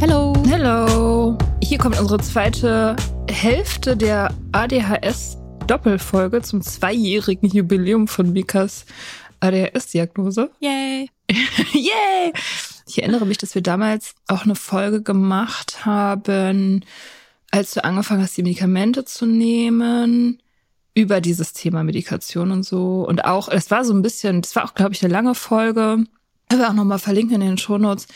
Hallo! Hier kommt unsere zweite Hälfte der ADHS-Doppelfolge zum zweijährigen Jubiläum von Mikas ADHS-Diagnose. Yay! Yay! Ich erinnere mich, dass wir damals auch eine Folge gemacht haben, als du angefangen hast, die Medikamente zu nehmen, über dieses Thema Medikation und so. Und auch, es war so ein bisschen, das war auch, glaube ich, eine lange Folge. Ich will auch nochmal verlinken in den Shownotes,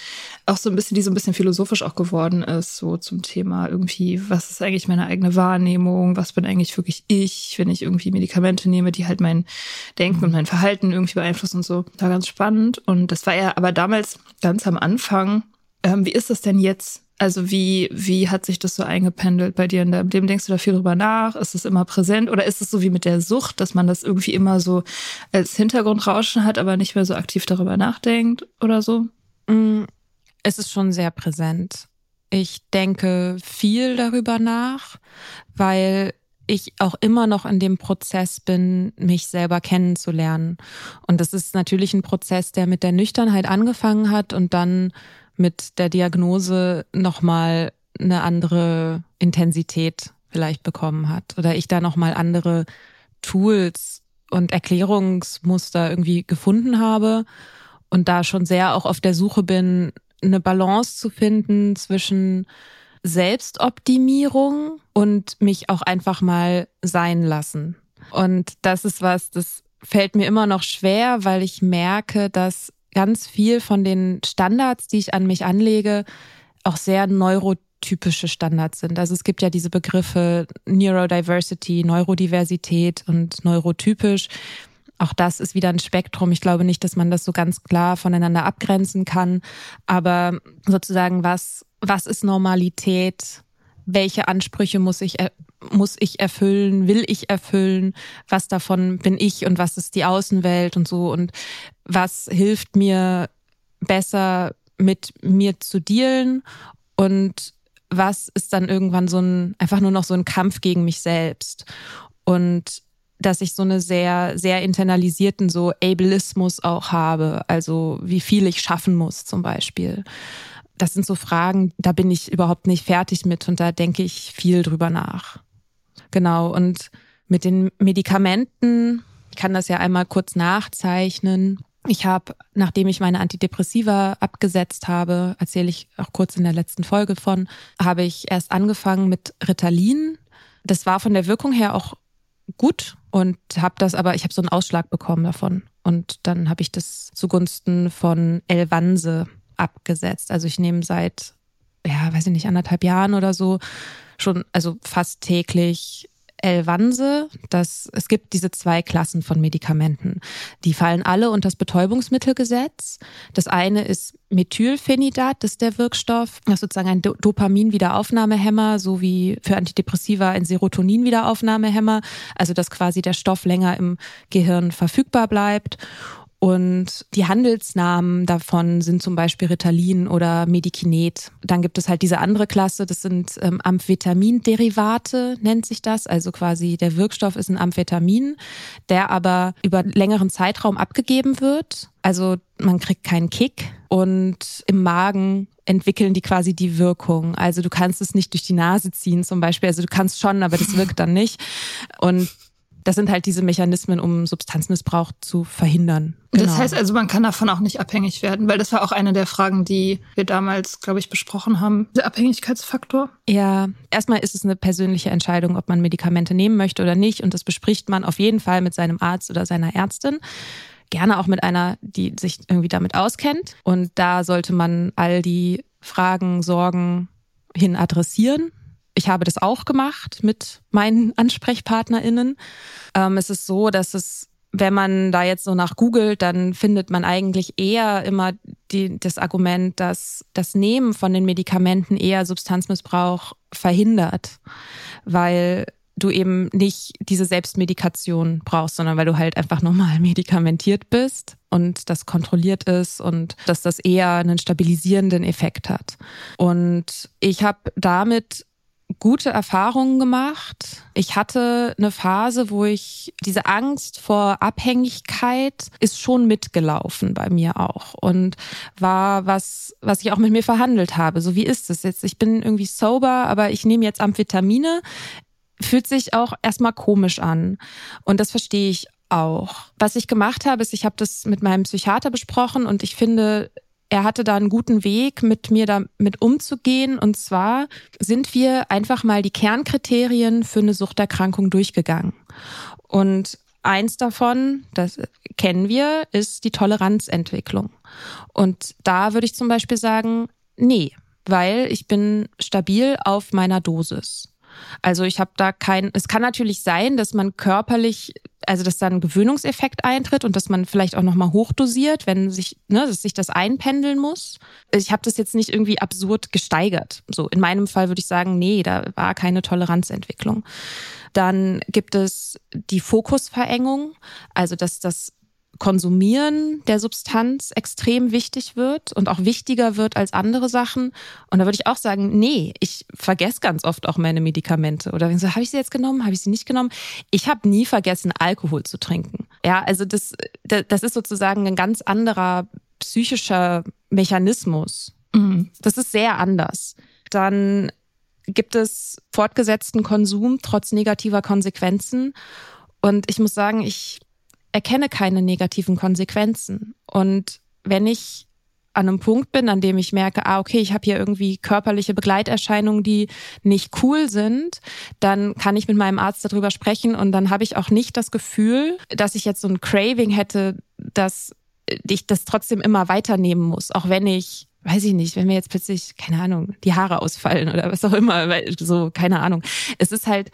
auch so ein bisschen, die so ein bisschen philosophisch auch geworden ist, so zum Thema irgendwie, was ist eigentlich meine eigene Wahrnehmung, was bin eigentlich wirklich ich, wenn ich irgendwie Medikamente nehme, die halt mein Denken und mein Verhalten irgendwie beeinflussen und so. Das war ganz spannend. Und das war ja aber damals ganz am Anfang. Ähm, wie ist das denn jetzt? Also wie, wie hat sich das so eingependelt bei dir in deinem Leben? Denkst du da viel drüber nach? Ist es immer präsent? Oder ist es so wie mit der Sucht, dass man das irgendwie immer so als Hintergrundrauschen hat, aber nicht mehr so aktiv darüber nachdenkt oder so? Es ist schon sehr präsent. Ich denke viel darüber nach, weil ich auch immer noch in dem Prozess bin, mich selber kennenzulernen. Und das ist natürlich ein Prozess, der mit der Nüchternheit angefangen hat und dann mit der Diagnose nochmal eine andere Intensität vielleicht bekommen hat oder ich da nochmal andere Tools und Erklärungsmuster irgendwie gefunden habe und da schon sehr auch auf der Suche bin, eine Balance zu finden zwischen Selbstoptimierung und mich auch einfach mal sein lassen. Und das ist was, das fällt mir immer noch schwer, weil ich merke, dass ganz viel von den Standards, die ich an mich anlege, auch sehr neurotypische Standards sind. Also es gibt ja diese Begriffe Neurodiversity, Neurodiversität und neurotypisch. Auch das ist wieder ein Spektrum. Ich glaube nicht, dass man das so ganz klar voneinander abgrenzen kann. Aber sozusagen, was, was ist Normalität? Welche Ansprüche muss ich muss ich erfüllen, will ich erfüllen, was davon bin ich und was ist die Außenwelt und so und was hilft mir besser mit mir zu dealen und was ist dann irgendwann so ein, einfach nur noch so ein Kampf gegen mich selbst. Und dass ich so eine sehr, sehr internalisierten so Ableismus auch habe, also wie viel ich schaffen muss zum Beispiel. Das sind so Fragen, da bin ich überhaupt nicht fertig mit und da denke ich viel drüber nach. Genau. Und mit den Medikamenten, ich kann das ja einmal kurz nachzeichnen. Ich habe, nachdem ich meine Antidepressiva abgesetzt habe, erzähle ich auch kurz in der letzten Folge von, habe ich erst angefangen mit Ritalin. Das war von der Wirkung her auch gut und habe das aber, ich habe so einen Ausschlag bekommen davon. Und dann habe ich das zugunsten von Elvanse abgesetzt. Also ich nehme seit, ja, weiß ich nicht, anderthalb Jahren oder so schon, also fast täglich Elvanse, dass es gibt diese zwei Klassen von Medikamenten. Die fallen alle unter das Betäubungsmittelgesetz. Das eine ist Methylphenidat, das ist der Wirkstoff. Das ist sozusagen ein Dopamin-Wiederaufnahmehemmer, so wie für Antidepressiva ein Serotonin-Wiederaufnahmehemmer. Also dass quasi der Stoff länger im Gehirn verfügbar bleibt. Und die Handelsnamen davon sind zum Beispiel Ritalin oder Medikinet. Dann gibt es halt diese andere Klasse, das sind ähm, Amphetaminderivate, nennt sich das. Also quasi der Wirkstoff ist ein Amphetamin, der aber über längeren Zeitraum abgegeben wird. Also man kriegt keinen Kick und im Magen entwickeln die quasi die Wirkung. Also du kannst es nicht durch die Nase ziehen zum Beispiel. Also du kannst schon, aber das wirkt dann nicht. Und das sind halt diese Mechanismen, um Substanzmissbrauch zu verhindern. Genau. Das heißt also, man kann davon auch nicht abhängig werden, weil das war auch eine der Fragen, die wir damals, glaube ich, besprochen haben. Der Abhängigkeitsfaktor. Ja, erstmal ist es eine persönliche Entscheidung, ob man Medikamente nehmen möchte oder nicht. Und das bespricht man auf jeden Fall mit seinem Arzt oder seiner Ärztin. Gerne auch mit einer, die sich irgendwie damit auskennt. Und da sollte man all die Fragen, Sorgen hin adressieren ich habe das auch gemacht mit meinen AnsprechpartnerInnen. Ähm, es ist so, dass es, wenn man da jetzt so nach googelt, dann findet man eigentlich eher immer die, das Argument, dass das Nehmen von den Medikamenten eher Substanzmissbrauch verhindert, weil du eben nicht diese Selbstmedikation brauchst, sondern weil du halt einfach normal medikamentiert bist und das kontrolliert ist und dass das eher einen stabilisierenden Effekt hat. Und ich habe damit gute Erfahrungen gemacht. Ich hatte eine Phase, wo ich diese Angst vor Abhängigkeit ist schon mitgelaufen bei mir auch und war was, was ich auch mit mir verhandelt habe. So wie ist es jetzt? Ich bin irgendwie sober, aber ich nehme jetzt Amphetamine. Fühlt sich auch erstmal komisch an. Und das verstehe ich auch. Was ich gemacht habe, ist, ich habe das mit meinem Psychiater besprochen und ich finde, er hatte da einen guten Weg, mit mir damit umzugehen. Und zwar sind wir einfach mal die Kernkriterien für eine Suchterkrankung durchgegangen. Und eins davon, das kennen wir, ist die Toleranzentwicklung. Und da würde ich zum Beispiel sagen, nee, weil ich bin stabil auf meiner Dosis. Also ich habe da kein, es kann natürlich sein, dass man körperlich, also dass da ein Gewöhnungseffekt eintritt und dass man vielleicht auch nochmal hochdosiert, wenn sich, ne, dass sich das einpendeln muss. Ich habe das jetzt nicht irgendwie absurd gesteigert. So, in meinem Fall würde ich sagen, nee, da war keine Toleranzentwicklung. Dann gibt es die Fokusverengung, also dass das Konsumieren der Substanz extrem wichtig wird und auch wichtiger wird als andere Sachen. Und da würde ich auch sagen, nee, ich vergesse ganz oft auch meine Medikamente. Oder wenn so, habe ich sie jetzt genommen, habe ich sie nicht genommen? Ich habe nie vergessen, Alkohol zu trinken. Ja, also das, das ist sozusagen ein ganz anderer psychischer Mechanismus. Mhm. Das ist sehr anders. Dann gibt es fortgesetzten Konsum trotz negativer Konsequenzen. Und ich muss sagen, ich erkenne keine negativen Konsequenzen. Und wenn ich an einem Punkt bin, an dem ich merke, ah, okay, ich habe hier irgendwie körperliche Begleiterscheinungen, die nicht cool sind, dann kann ich mit meinem Arzt darüber sprechen und dann habe ich auch nicht das Gefühl, dass ich jetzt so ein Craving hätte, dass ich das trotzdem immer weiternehmen muss, auch wenn ich weiß ich nicht, wenn mir jetzt plötzlich, keine Ahnung, die Haare ausfallen oder was auch immer, weil so, keine Ahnung. Es ist halt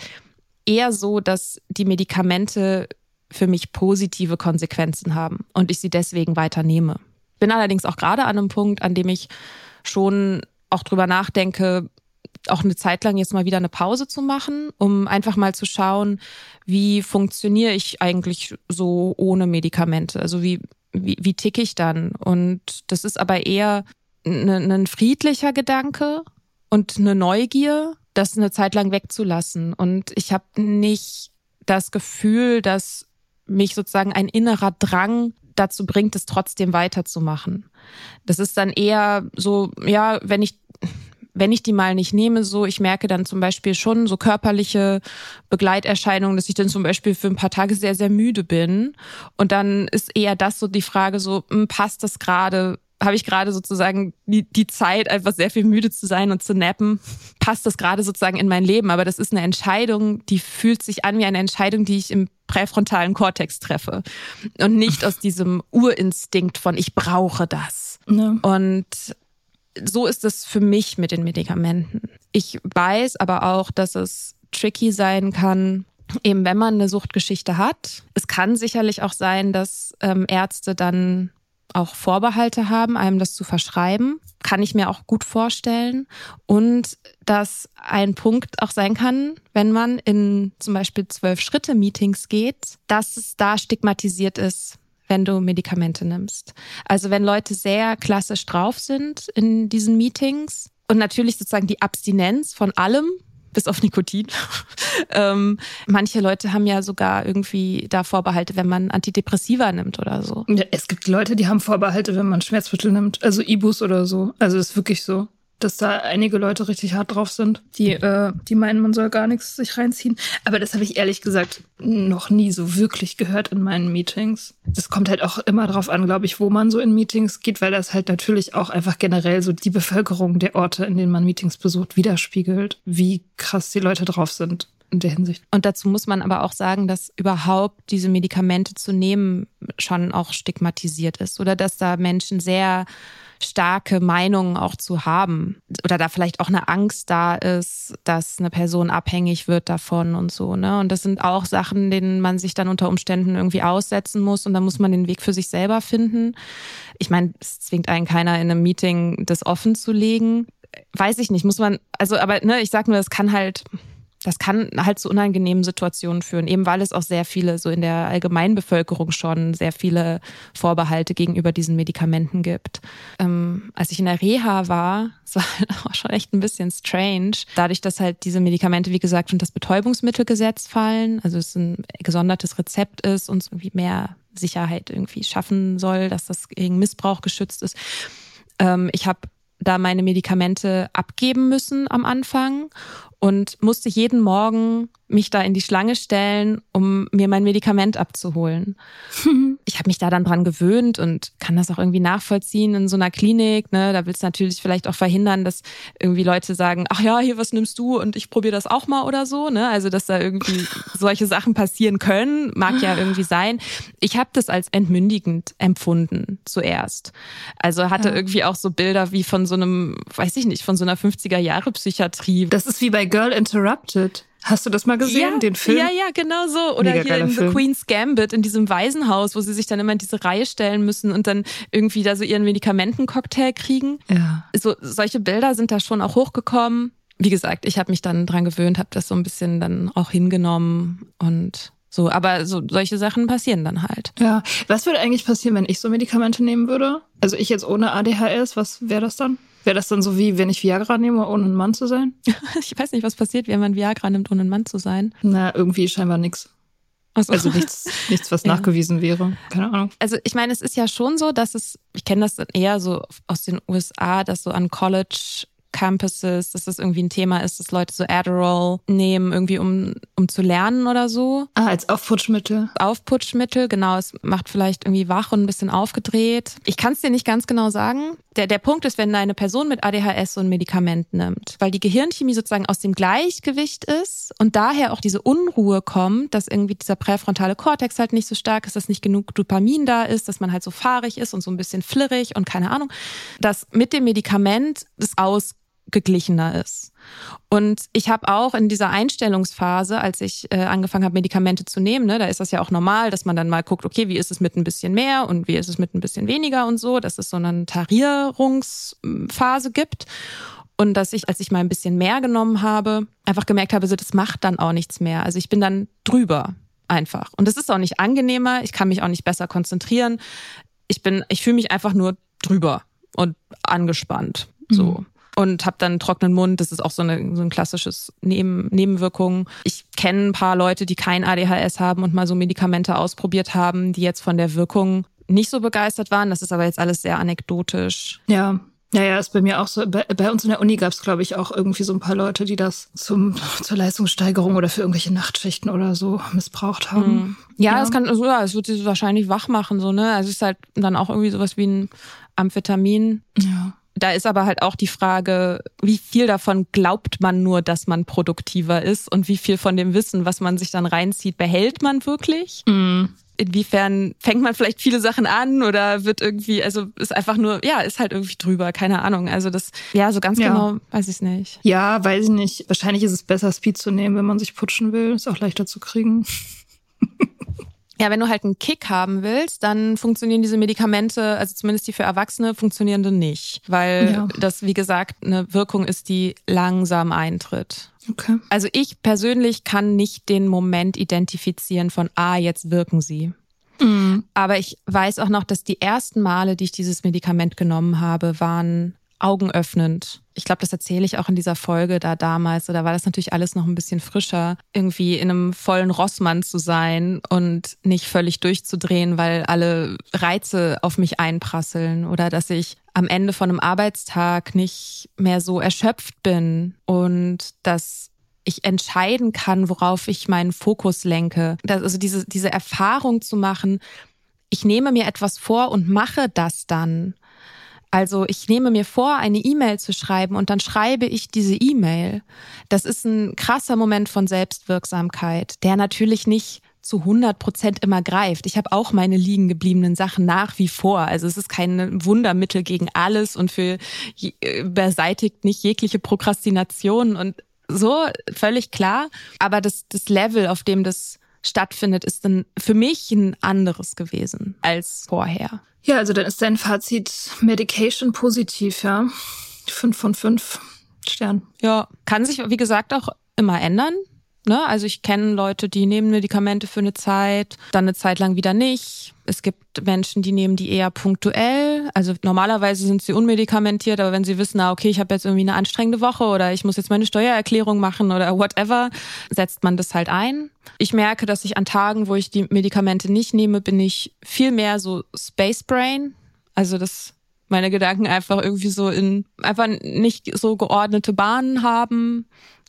eher so, dass die Medikamente für mich positive Konsequenzen haben und ich sie deswegen weiternehme. Bin allerdings auch gerade an einem Punkt, an dem ich schon auch drüber nachdenke, auch eine Zeit lang jetzt mal wieder eine Pause zu machen, um einfach mal zu schauen, wie funktioniere ich eigentlich so ohne Medikamente? Also wie, wie, wie ticke ich dann? Und das ist aber eher ein, ein friedlicher Gedanke und eine Neugier, das eine Zeit lang wegzulassen. Und ich habe nicht das Gefühl, dass mich sozusagen ein innerer Drang dazu bringt, es trotzdem weiterzumachen. Das ist dann eher so, ja, wenn ich wenn ich die mal nicht nehme, so, ich merke dann zum Beispiel schon so körperliche Begleiterscheinungen, dass ich dann zum Beispiel für ein paar Tage sehr, sehr müde bin. Und dann ist eher das so die Frage so, hm, passt das gerade habe ich gerade sozusagen die, die Zeit, einfach sehr viel müde zu sein und zu nappen, passt das gerade sozusagen in mein Leben. Aber das ist eine Entscheidung, die fühlt sich an wie eine Entscheidung, die ich im präfrontalen Kortex treffe. Und nicht aus diesem Urinstinkt von ich brauche das. Ja. Und so ist es für mich mit den Medikamenten. Ich weiß aber auch, dass es tricky sein kann, eben wenn man eine Suchtgeschichte hat. Es kann sicherlich auch sein, dass ähm, Ärzte dann auch Vorbehalte haben, einem das zu verschreiben. Kann ich mir auch gut vorstellen. Und dass ein Punkt auch sein kann, wenn man in zum Beispiel Zwölf-Schritte-Meetings geht, dass es da stigmatisiert ist, wenn du Medikamente nimmst. Also wenn Leute sehr klassisch drauf sind in diesen Meetings und natürlich sozusagen die Abstinenz von allem, bis auf Nikotin. ähm, manche Leute haben ja sogar irgendwie da Vorbehalte, wenn man Antidepressiva nimmt oder so. Ja, es gibt Leute, die haben Vorbehalte, wenn man Schmerzmittel nimmt, also Ibus oder so. Also ist wirklich so dass da einige Leute richtig hart drauf sind, die, äh, die meinen, man soll gar nichts sich reinziehen. Aber das habe ich ehrlich gesagt noch nie so wirklich gehört in meinen Meetings. Das kommt halt auch immer drauf an, glaube ich, wo man so in Meetings geht, weil das halt natürlich auch einfach generell so die Bevölkerung der Orte, in denen man Meetings besucht, widerspiegelt, wie krass die Leute drauf sind in der Hinsicht. Und dazu muss man aber auch sagen, dass überhaupt diese Medikamente zu nehmen schon auch stigmatisiert ist oder dass da Menschen sehr starke Meinungen auch zu haben oder da vielleicht auch eine Angst da ist, dass eine Person abhängig wird davon und so, ne? Und das sind auch Sachen, denen man sich dann unter Umständen irgendwie aussetzen muss und da muss man den Weg für sich selber finden. Ich meine, es zwingt einen keiner in einem Meeting das offen zu legen. Weiß ich nicht, muss man, also aber ne, ich sag nur, es kann halt das kann halt zu unangenehmen Situationen führen, eben weil es auch sehr viele, so in der Allgemeinbevölkerung schon sehr viele Vorbehalte gegenüber diesen Medikamenten gibt. Ähm, als ich in der Reha war, es war halt auch schon echt ein bisschen strange, dadurch, dass halt diese Medikamente, wie gesagt, unter das Betäubungsmittelgesetz fallen, also es ein gesondertes Rezept ist und irgendwie mehr Sicherheit irgendwie schaffen soll, dass das gegen Missbrauch geschützt ist. Ähm, ich habe da meine Medikamente abgeben müssen am Anfang und musste jeden Morgen mich da in die Schlange stellen, um mir mein Medikament abzuholen. ich habe mich da dann dran gewöhnt und kann das auch irgendwie nachvollziehen in so einer Klinik. Ne? Da willst du natürlich vielleicht auch verhindern, dass irgendwie Leute sagen, ach ja, hier, was nimmst du und ich probiere das auch mal oder so. Ne? Also, dass da irgendwie solche Sachen passieren können, mag ja irgendwie sein. Ich habe das als entmündigend empfunden zuerst. Also hatte ja. irgendwie auch so Bilder wie von so einem, weiß ich nicht, von so einer 50er-Jahre-Psychiatrie. Das ist wie bei Girl Interrupted. Hast du das mal gesehen, ja, den Film? Ja, ja, genau so. Oder Mega hier in Film. The Queen's Gambit, in diesem Waisenhaus, wo sie sich dann immer in diese Reihe stellen müssen und dann irgendwie da so ihren Medikamentencocktail kriegen. Ja. So, solche Bilder sind da schon auch hochgekommen. Wie gesagt, ich habe mich dann dran gewöhnt, habe das so ein bisschen dann auch hingenommen und so, aber so solche Sachen passieren dann halt. Ja, was würde eigentlich passieren, wenn ich so Medikamente nehmen würde? Also ich jetzt ohne ADHS, was wäre das dann? Wäre das dann so wie, wenn ich Viagra nehme, ohne ein Mann zu sein? ich weiß nicht, was passiert, wenn man Viagra nimmt, ohne ein Mann zu sein. Na, irgendwie scheinbar nichts. So. Also nichts, nichts, was ja. nachgewiesen wäre. Keine Ahnung. Also ich meine, es ist ja schon so, dass es, ich kenne das eher so aus den USA, dass so an College Campuses, dass das irgendwie ein Thema ist, dass Leute so Adderall nehmen, irgendwie um, um zu lernen oder so. Ah, als Aufputschmittel. Aufputschmittel, genau. Es macht vielleicht irgendwie wach und ein bisschen aufgedreht. Ich kann es dir nicht ganz genau sagen. Der, der Punkt ist, wenn eine Person mit ADHS so ein Medikament nimmt, weil die Gehirnchemie sozusagen aus dem Gleichgewicht ist und daher auch diese Unruhe kommt, dass irgendwie dieser präfrontale Kortex halt nicht so stark ist, dass nicht genug Dopamin da ist, dass man halt so fahrig ist und so ein bisschen flirrig und keine Ahnung, dass mit dem Medikament das aus geglichener ist. Und ich habe auch in dieser Einstellungsphase, als ich äh, angefangen habe, Medikamente zu nehmen, ne, da ist das ja auch normal, dass man dann mal guckt, okay, wie ist es mit ein bisschen mehr und wie ist es mit ein bisschen weniger und so, dass es so eine Tarierungsphase gibt. Und dass ich, als ich mal ein bisschen mehr genommen habe, einfach gemerkt habe, so, das macht dann auch nichts mehr. Also ich bin dann drüber einfach. Und das ist auch nicht angenehmer, ich kann mich auch nicht besser konzentrieren. Ich bin, ich fühle mich einfach nur drüber und angespannt. So. Mhm und habe dann trockenen Mund. Das ist auch so, eine, so ein klassisches Neben, Nebenwirkung. Ich kenne ein paar Leute, die kein ADHS haben und mal so Medikamente ausprobiert haben, die jetzt von der Wirkung nicht so begeistert waren. Das ist aber jetzt alles sehr anekdotisch. Ja, ja, ja, ist bei mir auch so. Bei, bei uns in der Uni gab es, glaube ich, auch irgendwie so ein paar Leute, die das zum, zur Leistungssteigerung oder für irgendwelche Nachtschichten oder so missbraucht haben. Mhm. Ja, ja, das kann, so, ja, es wird sie wahrscheinlich wach machen, so, ne? Also es ist halt dann auch irgendwie sowas wie ein Amphetamin. Ja. Da ist aber halt auch die Frage, wie viel davon glaubt man nur, dass man produktiver ist und wie viel von dem Wissen, was man sich dann reinzieht, behält man wirklich? Mm. inwiefern fängt man vielleicht viele Sachen an oder wird irgendwie, also ist einfach nur, ja, ist halt irgendwie drüber, keine Ahnung. Also das, ja, so ganz ja. genau weiß ich es nicht. Ja, weiß ich nicht. Wahrscheinlich ist es besser, Speed zu nehmen, wenn man sich putschen will. Ist auch leichter zu kriegen. Ja, wenn du halt einen Kick haben willst, dann funktionieren diese Medikamente, also zumindest die für Erwachsene, funktionieren dann nicht, weil ja. das, wie gesagt, eine Wirkung ist, die langsam eintritt. Okay. Also ich persönlich kann nicht den Moment identifizieren von, ah, jetzt wirken sie. Mhm. Aber ich weiß auch noch, dass die ersten Male, die ich dieses Medikament genommen habe, waren augenöffnend. Ich glaube, das erzähle ich auch in dieser Folge da damals. Da war das natürlich alles noch ein bisschen frischer, irgendwie in einem vollen Rossmann zu sein und nicht völlig durchzudrehen, weil alle Reize auf mich einprasseln oder dass ich am Ende von einem Arbeitstag nicht mehr so erschöpft bin und dass ich entscheiden kann, worauf ich meinen Fokus lenke. Das, also diese, diese Erfahrung zu machen, ich nehme mir etwas vor und mache das dann. Also ich nehme mir vor, eine E-Mail zu schreiben und dann schreibe ich diese E-Mail. Das ist ein krasser Moment von Selbstwirksamkeit, der natürlich nicht zu 100 Prozent immer greift. Ich habe auch meine liegen gebliebenen Sachen nach wie vor. Also es ist kein Wundermittel gegen alles und für äh, beseitigt nicht jegliche Prokrastination und so völlig klar. Aber das, das Level, auf dem das stattfindet, ist dann für mich ein anderes gewesen als vorher. Ja, also dann ist dein Fazit Medication positiv, ja. Fünf von fünf Sternen. Ja, kann sich, wie gesagt, auch immer ändern. Ne? Also ich kenne Leute, die nehmen Medikamente für eine Zeit, dann eine Zeit lang wieder nicht. Es gibt Menschen, die nehmen die eher punktuell. Also normalerweise sind sie unmedikamentiert, aber wenn sie wissen, na okay, ich habe jetzt irgendwie eine anstrengende Woche oder ich muss jetzt meine Steuererklärung machen oder whatever, setzt man das halt ein. Ich merke, dass ich an Tagen, wo ich die Medikamente nicht nehme, bin ich viel mehr so Space Brain. Also das meine Gedanken einfach irgendwie so in einfach nicht so geordnete Bahnen haben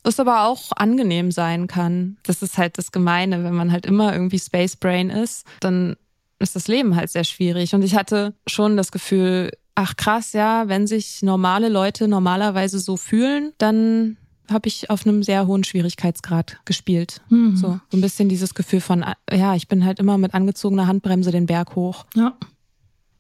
was aber auch angenehm sein kann. Das ist halt das Gemeine, wenn man halt immer irgendwie Space Brain ist, dann ist das Leben halt sehr schwierig. Und ich hatte schon das Gefühl, ach krass, ja, wenn sich normale Leute normalerweise so fühlen, dann habe ich auf einem sehr hohen Schwierigkeitsgrad gespielt. Mhm. So, so ein bisschen dieses Gefühl von, ja, ich bin halt immer mit angezogener Handbremse den Berg hoch. Ja.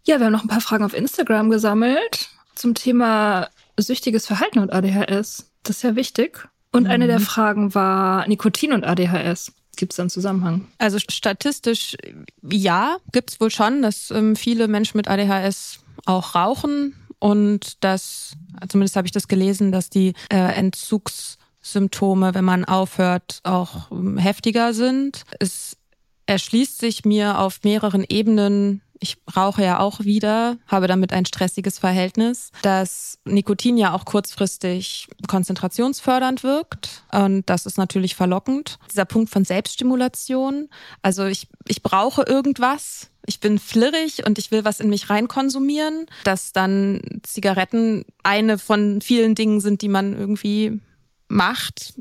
Ja, wir haben noch ein paar Fragen auf Instagram gesammelt zum Thema süchtiges Verhalten und ADHS. Das ist ja wichtig. Und mhm. eine der mhm. Fragen war Nikotin und ADHS. Gibt es da einen Zusammenhang? Also statistisch ja, gibt es wohl schon, dass ähm, viele Menschen mit ADHS auch rauchen und dass, zumindest habe ich das gelesen, dass die äh, Entzugssymptome, wenn man aufhört, auch ähm, heftiger sind. Es erschließt sich mir auf mehreren Ebenen ich rauche ja auch wieder, habe damit ein stressiges Verhältnis, dass Nikotin ja auch kurzfristig konzentrationsfördernd wirkt. Und das ist natürlich verlockend. Dieser Punkt von Selbststimulation. Also ich, ich brauche irgendwas. Ich bin flirrig und ich will was in mich reinkonsumieren, dass dann Zigaretten eine von vielen Dingen sind, die man irgendwie macht,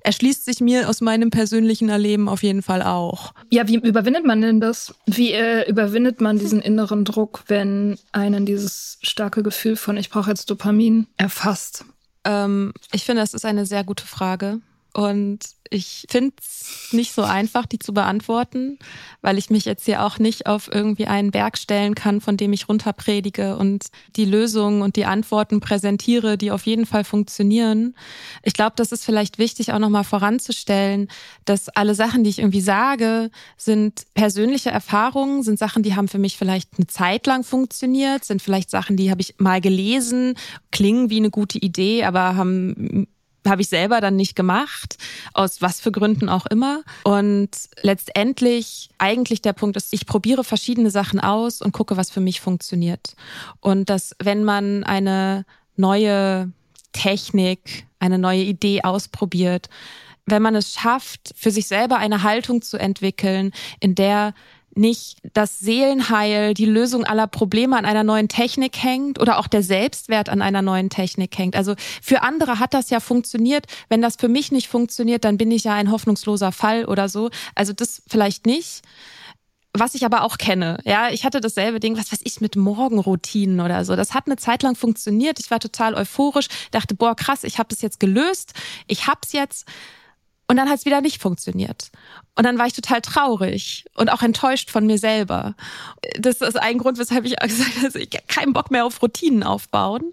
erschließt sich mir aus meinem persönlichen Erleben auf jeden Fall auch. Ja, wie überwindet man denn das? Wie äh, überwindet man diesen inneren Druck, wenn einen dieses starke Gefühl von ich brauche jetzt Dopamin erfasst? Ähm, ich finde, das ist eine sehr gute Frage. Und ich finde es nicht so einfach, die zu beantworten, weil ich mich jetzt hier auch nicht auf irgendwie einen Berg stellen kann, von dem ich runterpredige und die Lösungen und die Antworten präsentiere, die auf jeden Fall funktionieren. Ich glaube, das ist vielleicht wichtig, auch nochmal voranzustellen, dass alle Sachen, die ich irgendwie sage, sind persönliche Erfahrungen, sind Sachen, die haben für mich vielleicht eine Zeit lang funktioniert, sind vielleicht Sachen, die habe ich mal gelesen, klingen wie eine gute Idee, aber haben habe ich selber dann nicht gemacht, aus was für Gründen auch immer. Und letztendlich eigentlich der Punkt ist, ich probiere verschiedene Sachen aus und gucke, was für mich funktioniert. Und dass, wenn man eine neue Technik, eine neue Idee ausprobiert, wenn man es schafft, für sich selber eine Haltung zu entwickeln, in der nicht das Seelenheil, die Lösung aller Probleme an einer neuen Technik hängt oder auch der Selbstwert an einer neuen Technik hängt. Also für andere hat das ja funktioniert. Wenn das für mich nicht funktioniert, dann bin ich ja ein hoffnungsloser Fall oder so. Also das vielleicht nicht. Was ich aber auch kenne, ja, ich hatte dasselbe Ding, was weiß ich, mit Morgenroutinen oder so. Das hat eine Zeit lang funktioniert. Ich war total euphorisch, dachte, boah, krass, ich habe das jetzt gelöst, ich hab's jetzt. Und dann hat es wieder nicht funktioniert. Und dann war ich total traurig und auch enttäuscht von mir selber. Das ist ein Grund, weshalb ich gesagt habe, ich keinen Bock mehr auf Routinen aufbauen.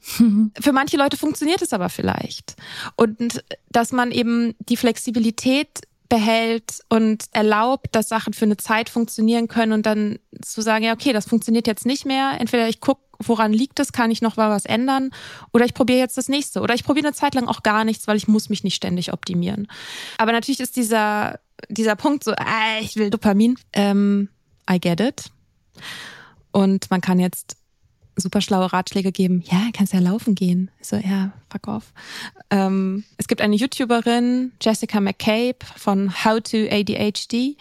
Für manche Leute funktioniert es aber vielleicht. Und dass man eben die Flexibilität behält und erlaubt, dass Sachen für eine Zeit funktionieren können und dann zu sagen, ja, okay, das funktioniert jetzt nicht mehr. Entweder ich gucke, woran liegt es, kann ich noch mal was ändern oder ich probiere jetzt das nächste oder ich probiere eine Zeit lang auch gar nichts, weil ich muss mich nicht ständig optimieren. Aber natürlich ist dieser, dieser Punkt so, äh, ich will Dopamin. Ähm, I get it. Und man kann jetzt super schlaue Ratschläge geben. Ja, kannst ja laufen gehen. So, ja, fuck off. Ähm, es gibt eine YouTuberin, Jessica McCabe von How to ADHD.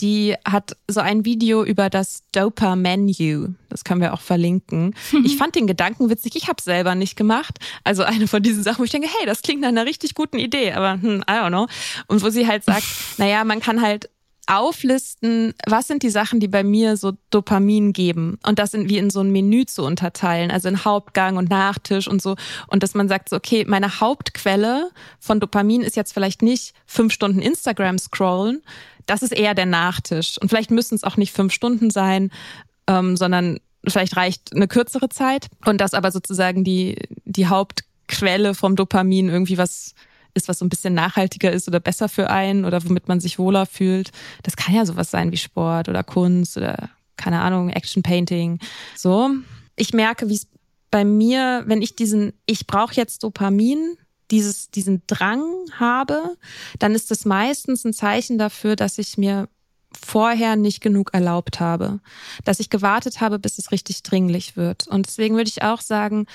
Die hat so ein Video über das Dopa-Menu. Das können wir auch verlinken. Ich fand den Gedanken witzig. Ich habe selber nicht gemacht. Also eine von diesen Sachen, wo ich denke, hey, das klingt nach einer richtig guten Idee. Aber hm, I don't know. Und wo sie halt sagt, naja, man kann halt auflisten, was sind die Sachen, die bei mir so Dopamin geben und das in, wie in so ein Menü zu unterteilen, also in Hauptgang und Nachtisch und so und dass man sagt so, okay, meine Hauptquelle von Dopamin ist jetzt vielleicht nicht fünf Stunden Instagram scrollen, das ist eher der Nachtisch und vielleicht müssen es auch nicht fünf Stunden sein, ähm, sondern vielleicht reicht eine kürzere Zeit und das aber sozusagen die die Hauptquelle vom Dopamin irgendwie was ist, was so ein bisschen nachhaltiger ist oder besser für einen oder womit man sich wohler fühlt. Das kann ja sowas sein wie Sport oder Kunst oder keine Ahnung, Action Painting. So. Ich merke, wie es bei mir, wenn ich diesen, ich brauche jetzt Dopamin, dieses, diesen Drang habe, dann ist es meistens ein Zeichen dafür, dass ich mir vorher nicht genug erlaubt habe, dass ich gewartet habe, bis es richtig dringlich wird. Und deswegen würde ich auch sagen,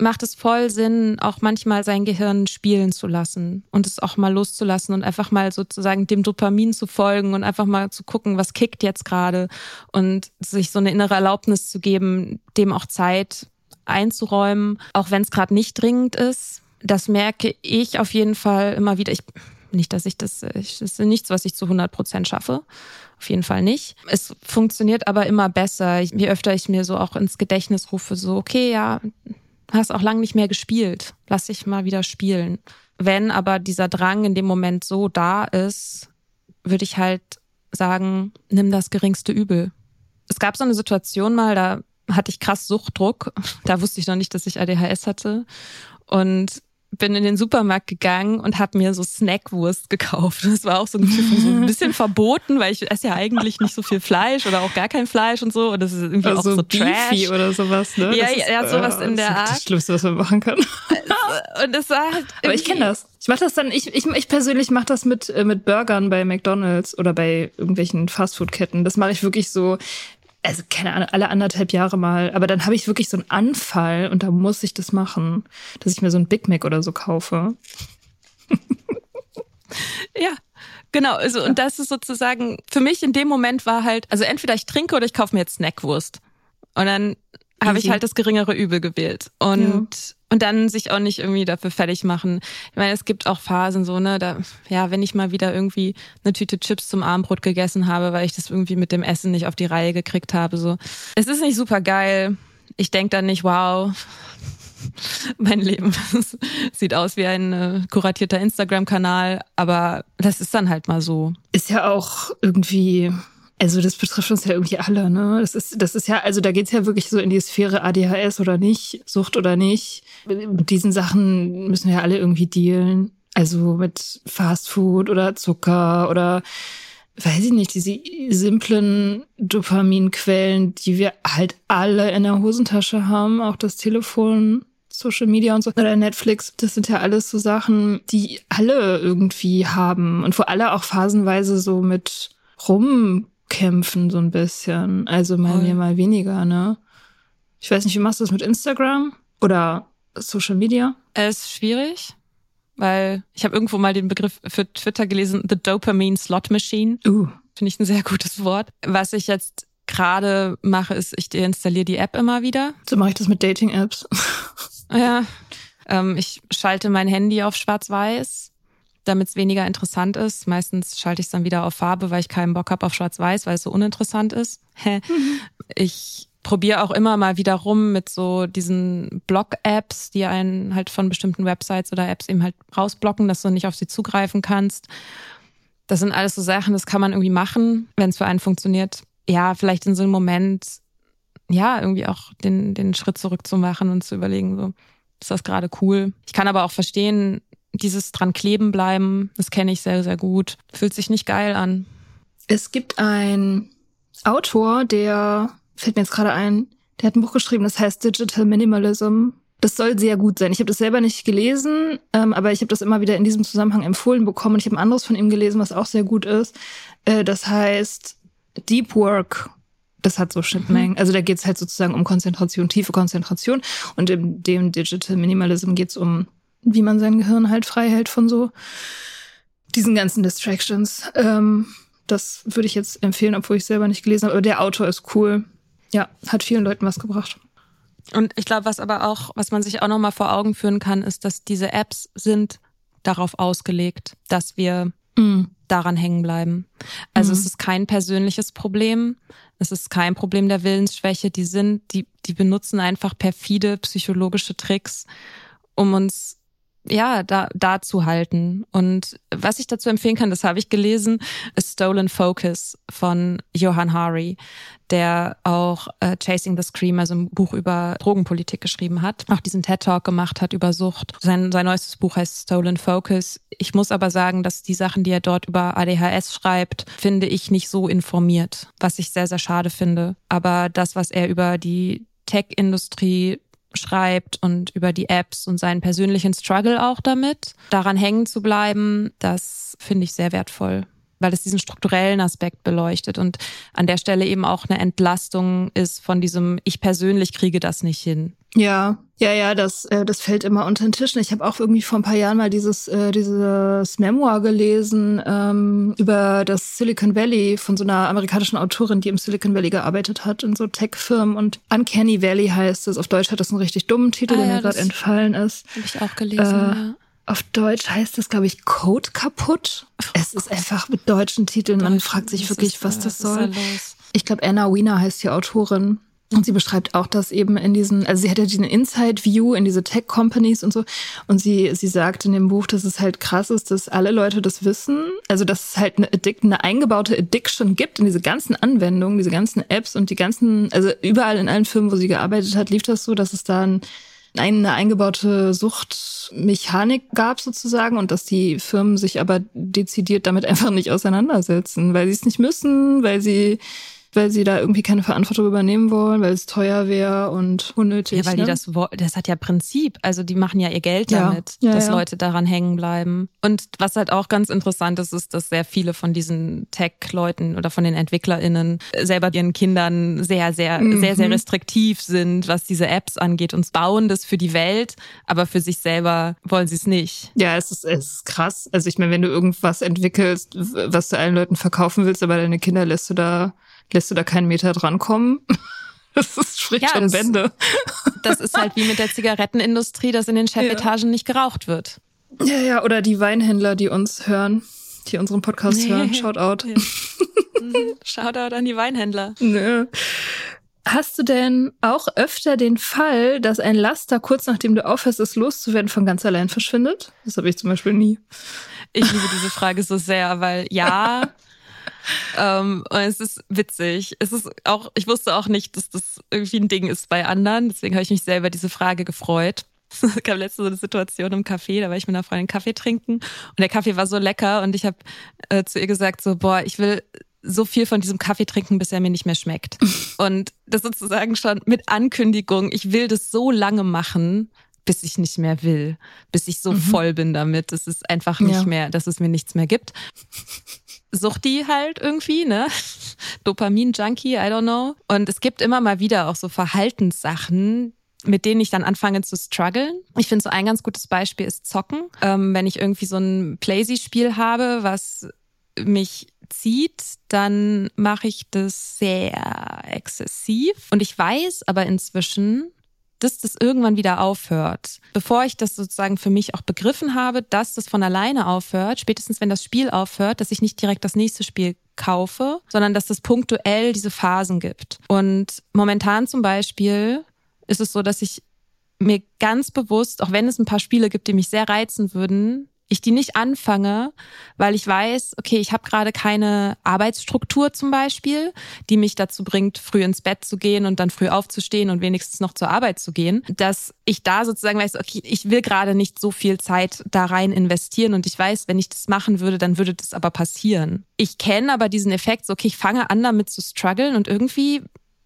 macht es voll Sinn, auch manchmal sein Gehirn spielen zu lassen und es auch mal loszulassen und einfach mal sozusagen dem Dopamin zu folgen und einfach mal zu gucken, was kickt jetzt gerade und sich so eine innere Erlaubnis zu geben, dem auch Zeit einzuräumen, auch wenn es gerade nicht dringend ist. Das merke ich auf jeden Fall immer wieder. Ich, nicht, dass ich das, ich, das ist nichts, was ich zu 100 Prozent schaffe. Auf jeden Fall nicht. Es funktioniert aber immer besser. Je öfter ich mir so auch ins Gedächtnis rufe, so, okay, ja, hast auch lang nicht mehr gespielt. Lass dich mal wieder spielen. Wenn aber dieser Drang in dem Moment so da ist, würde ich halt sagen, nimm das geringste Übel. Es gab so eine Situation mal, da hatte ich krass Suchtdruck. Da wusste ich noch nicht, dass ich ADHS hatte. Und bin in den Supermarkt gegangen und habe mir so Snackwurst gekauft. Das war auch so ein, so ein bisschen verboten, weil ich esse ja eigentlich nicht so viel Fleisch oder auch gar kein Fleisch und so. Und das ist irgendwie also auch so Trash. oder sowas, ne? Ja, ja, ja, sowas äh, in der Art. Das Schlimmste, was man machen kann. und es war halt Aber ich kenne das. Ich mache das dann, ich, ich, ich persönlich mache das mit, äh, mit Burgern bei McDonalds oder bei irgendwelchen Fastfood-Ketten. Das mache ich wirklich so, also keine Ahnung, alle anderthalb Jahre mal. Aber dann habe ich wirklich so einen Anfall und da muss ich das machen, dass ich mir so ein Big Mac oder so kaufe. ja, genau. Also, und das ist sozusagen, für mich in dem Moment war halt, also entweder ich trinke oder ich kaufe mir jetzt Snackwurst. Und dann habe ich halt das geringere Übel gewählt. Und, ja. und dann sich auch nicht irgendwie dafür fertig machen. Ich meine, es gibt auch Phasen so, ne, da, ja, wenn ich mal wieder irgendwie eine Tüte Chips zum Abendbrot gegessen habe, weil ich das irgendwie mit dem Essen nicht auf die Reihe gekriegt habe, so. Es ist nicht super geil. Ich denke dann nicht, wow, mein Leben sieht aus wie ein äh, kuratierter Instagram-Kanal, aber das ist dann halt mal so. Ist ja auch irgendwie also das betrifft uns ja irgendwie alle, ne? Das ist, das ist ja, also da geht's ja wirklich so in die Sphäre ADHS oder nicht, Sucht oder nicht. Mit diesen Sachen müssen wir ja alle irgendwie dealen. Also mit Fast Food oder Zucker oder weiß ich nicht, diese simplen Dopaminquellen, die wir halt alle in der Hosentasche haben, auch das Telefon, Social Media und so oder Netflix, das sind ja alles so Sachen, die alle irgendwie haben und wo alle auch phasenweise so mit rum kämpfen so ein bisschen. Also mal mehr, mal weniger, ne? Ich weiß nicht, wie machst du das mit Instagram oder Social Media? Es ist schwierig, weil ich habe irgendwo mal den Begriff für Twitter gelesen, The Dopamine Slot Machine. Uh. Finde ich ein sehr gutes Wort. Was ich jetzt gerade mache, ist, ich deinstalliere die App immer wieder. So mache ich das mit Dating-Apps. ja. Ähm, ich schalte mein Handy auf schwarz-weiß damit es weniger interessant ist. Meistens schalte ich es dann wieder auf Farbe, weil ich keinen Bock habe auf Schwarz-Weiß, weil es so uninteressant ist. Ich probiere auch immer mal wieder rum mit so diesen Block-Apps, die einen halt von bestimmten Websites oder Apps eben halt rausblocken, dass du nicht auf sie zugreifen kannst. Das sind alles so Sachen, das kann man irgendwie machen, wenn es für einen funktioniert. Ja, vielleicht in so einem Moment, ja, irgendwie auch den, den Schritt zurück zu machen und zu überlegen, so, ist das gerade cool? Ich kann aber auch verstehen, dieses dran kleben bleiben, das kenne ich sehr, sehr gut. Fühlt sich nicht geil an. Es gibt ein Autor, der, fällt mir jetzt gerade ein, der hat ein Buch geschrieben, das heißt Digital Minimalism. Das soll sehr gut sein. Ich habe das selber nicht gelesen, ähm, aber ich habe das immer wieder in diesem Zusammenhang empfohlen bekommen und ich habe ein anderes von ihm gelesen, was auch sehr gut ist. Äh, das heißt Deep Work. Das hat so Schnittmengen. Mhm. Also da geht es halt sozusagen um Konzentration, tiefe Konzentration. Und in dem Digital Minimalism geht es um, wie man sein Gehirn halt frei hält von so diesen ganzen Distractions. Ähm, das würde ich jetzt empfehlen, obwohl ich selber nicht gelesen habe. Aber der Autor ist cool. Ja, hat vielen Leuten was gebracht. Und ich glaube, was aber auch, was man sich auch nochmal vor Augen führen kann, ist, dass diese Apps sind darauf ausgelegt, dass wir mm. daran hängen bleiben. Also mm. es ist kein persönliches Problem. Es ist kein Problem der Willensschwäche. Die sind, die, die benutzen einfach perfide psychologische Tricks, um uns ja, da, da zu halten. Und was ich dazu empfehlen kann, das habe ich gelesen, ist Stolen Focus von Johann Hari, der auch äh, Chasing the Scream, also ein Buch über Drogenpolitik geschrieben hat, auch diesen TED-Talk gemacht hat über Sucht. Sein, sein neuestes Buch heißt Stolen Focus. Ich muss aber sagen, dass die Sachen, die er dort über ADHS schreibt, finde ich nicht so informiert, was ich sehr, sehr schade finde. Aber das, was er über die Tech-Industrie schreibt und über die Apps und seinen persönlichen Struggle auch damit. Daran hängen zu bleiben, das finde ich sehr wertvoll, weil es diesen strukturellen Aspekt beleuchtet und an der Stelle eben auch eine Entlastung ist von diesem, ich persönlich kriege das nicht hin. Ja, ja, ja, das, äh, das fällt immer unter den Tisch. Ich habe auch irgendwie vor ein paar Jahren mal dieses, äh, dieses Memoir gelesen ähm, über das Silicon Valley von so einer amerikanischen Autorin, die im Silicon Valley gearbeitet hat, in so Tech-Firmen. Und Uncanny Valley heißt es. Auf Deutsch hat das einen richtig dummen Titel, ah, der ja, mir gerade entfallen ist. Habe ich auch gelesen, äh, ja. Auf Deutsch heißt das, glaube ich, Code kaputt. Es ist einfach mit deutschen Titeln. Man fragt sich wirklich, was das soll. Ich glaube, Anna Wiener heißt die Autorin. Und sie beschreibt auch, dass eben in diesen, also sie hat ja diesen Inside-View in diese Tech-Companies und so. Und sie, sie sagt in dem Buch, dass es halt krass ist, dass alle Leute das wissen. Also, dass es halt eine, Addict, eine eingebaute Addiction gibt in diese ganzen Anwendungen, diese ganzen Apps und die ganzen, also überall in allen Firmen, wo sie gearbeitet hat, lief das so, dass es da ein, eine eingebaute Suchtmechanik gab sozusagen und dass die Firmen sich aber dezidiert damit einfach nicht auseinandersetzen, weil sie es nicht müssen, weil sie weil sie da irgendwie keine Verantwortung übernehmen wollen, weil es teuer wäre und unnötig. Ja, weil ne? die das das hat ja Prinzip. Also die machen ja ihr Geld damit, ja, dass ja. Leute daran hängen bleiben. Und was halt auch ganz interessant ist, ist, dass sehr viele von diesen Tech-Leuten oder von den EntwicklerInnen selber ihren Kindern sehr, sehr, mhm. sehr, sehr restriktiv sind, was diese Apps angeht und bauen das für die Welt, aber für sich selber wollen sie es nicht. Ja, es ist, es ist krass. Also ich meine, wenn du irgendwas entwickelst, was du allen Leuten verkaufen willst, aber deine Kinder lässt du da lässt du da keinen Meter drankommen. Das ist, spricht ja, schon das, Bände. Das ist halt wie mit der Zigarettenindustrie, dass in den Chefetagen ja. nicht geraucht wird. Ja, ja, oder die Weinhändler, die uns hören, die unseren Podcast nee. hören. Shoutout. Ja. Mhm. Shoutout an die Weinhändler. Nö. Hast du denn auch öfter den Fall, dass ein Laster kurz nachdem du aufhörst, es loszuwerden, von ganz allein verschwindet? Das habe ich zum Beispiel nie. Ich liebe diese Frage so sehr, weil ja, ähm, und es ist witzig. Es ist auch, ich wusste auch nicht, dass das irgendwie ein Ding ist bei anderen. Deswegen habe ich mich selber diese Frage gefreut. Es gab letzte so eine Situation im Café, da war ich mit einer Freundin Kaffee trinken und der Kaffee war so lecker und ich habe äh, zu ihr gesagt so, boah, ich will so viel von diesem Kaffee trinken, bis er mir nicht mehr schmeckt. Und das sozusagen schon mit Ankündigung, ich will das so lange machen, bis ich nicht mehr will, bis ich so mhm. voll bin damit, dass es einfach nicht ja. mehr, dass es mir nichts mehr gibt. Suchti halt irgendwie, ne? Dopamin-Junkie, I don't know. Und es gibt immer mal wieder auch so Verhaltenssachen, mit denen ich dann anfange zu strugglen. Ich finde so ein ganz gutes Beispiel ist Zocken. Ähm, wenn ich irgendwie so ein Playsy-Spiel habe, was mich zieht, dann mache ich das sehr exzessiv. Und ich weiß aber inzwischen, dass das irgendwann wieder aufhört. Bevor ich das sozusagen für mich auch begriffen habe, dass das von alleine aufhört, spätestens wenn das Spiel aufhört, dass ich nicht direkt das nächste Spiel kaufe, sondern dass es punktuell diese Phasen gibt. Und momentan zum Beispiel ist es so, dass ich mir ganz bewusst, auch wenn es ein paar Spiele gibt, die mich sehr reizen würden, ich die nicht anfange, weil ich weiß, okay, ich habe gerade keine Arbeitsstruktur zum Beispiel, die mich dazu bringt, früh ins Bett zu gehen und dann früh aufzustehen und wenigstens noch zur Arbeit zu gehen, dass ich da sozusagen weiß, okay, ich will gerade nicht so viel Zeit da rein investieren und ich weiß, wenn ich das machen würde, dann würde das aber passieren. Ich kenne aber diesen Effekt, so, okay, ich fange an damit zu strugglen und irgendwie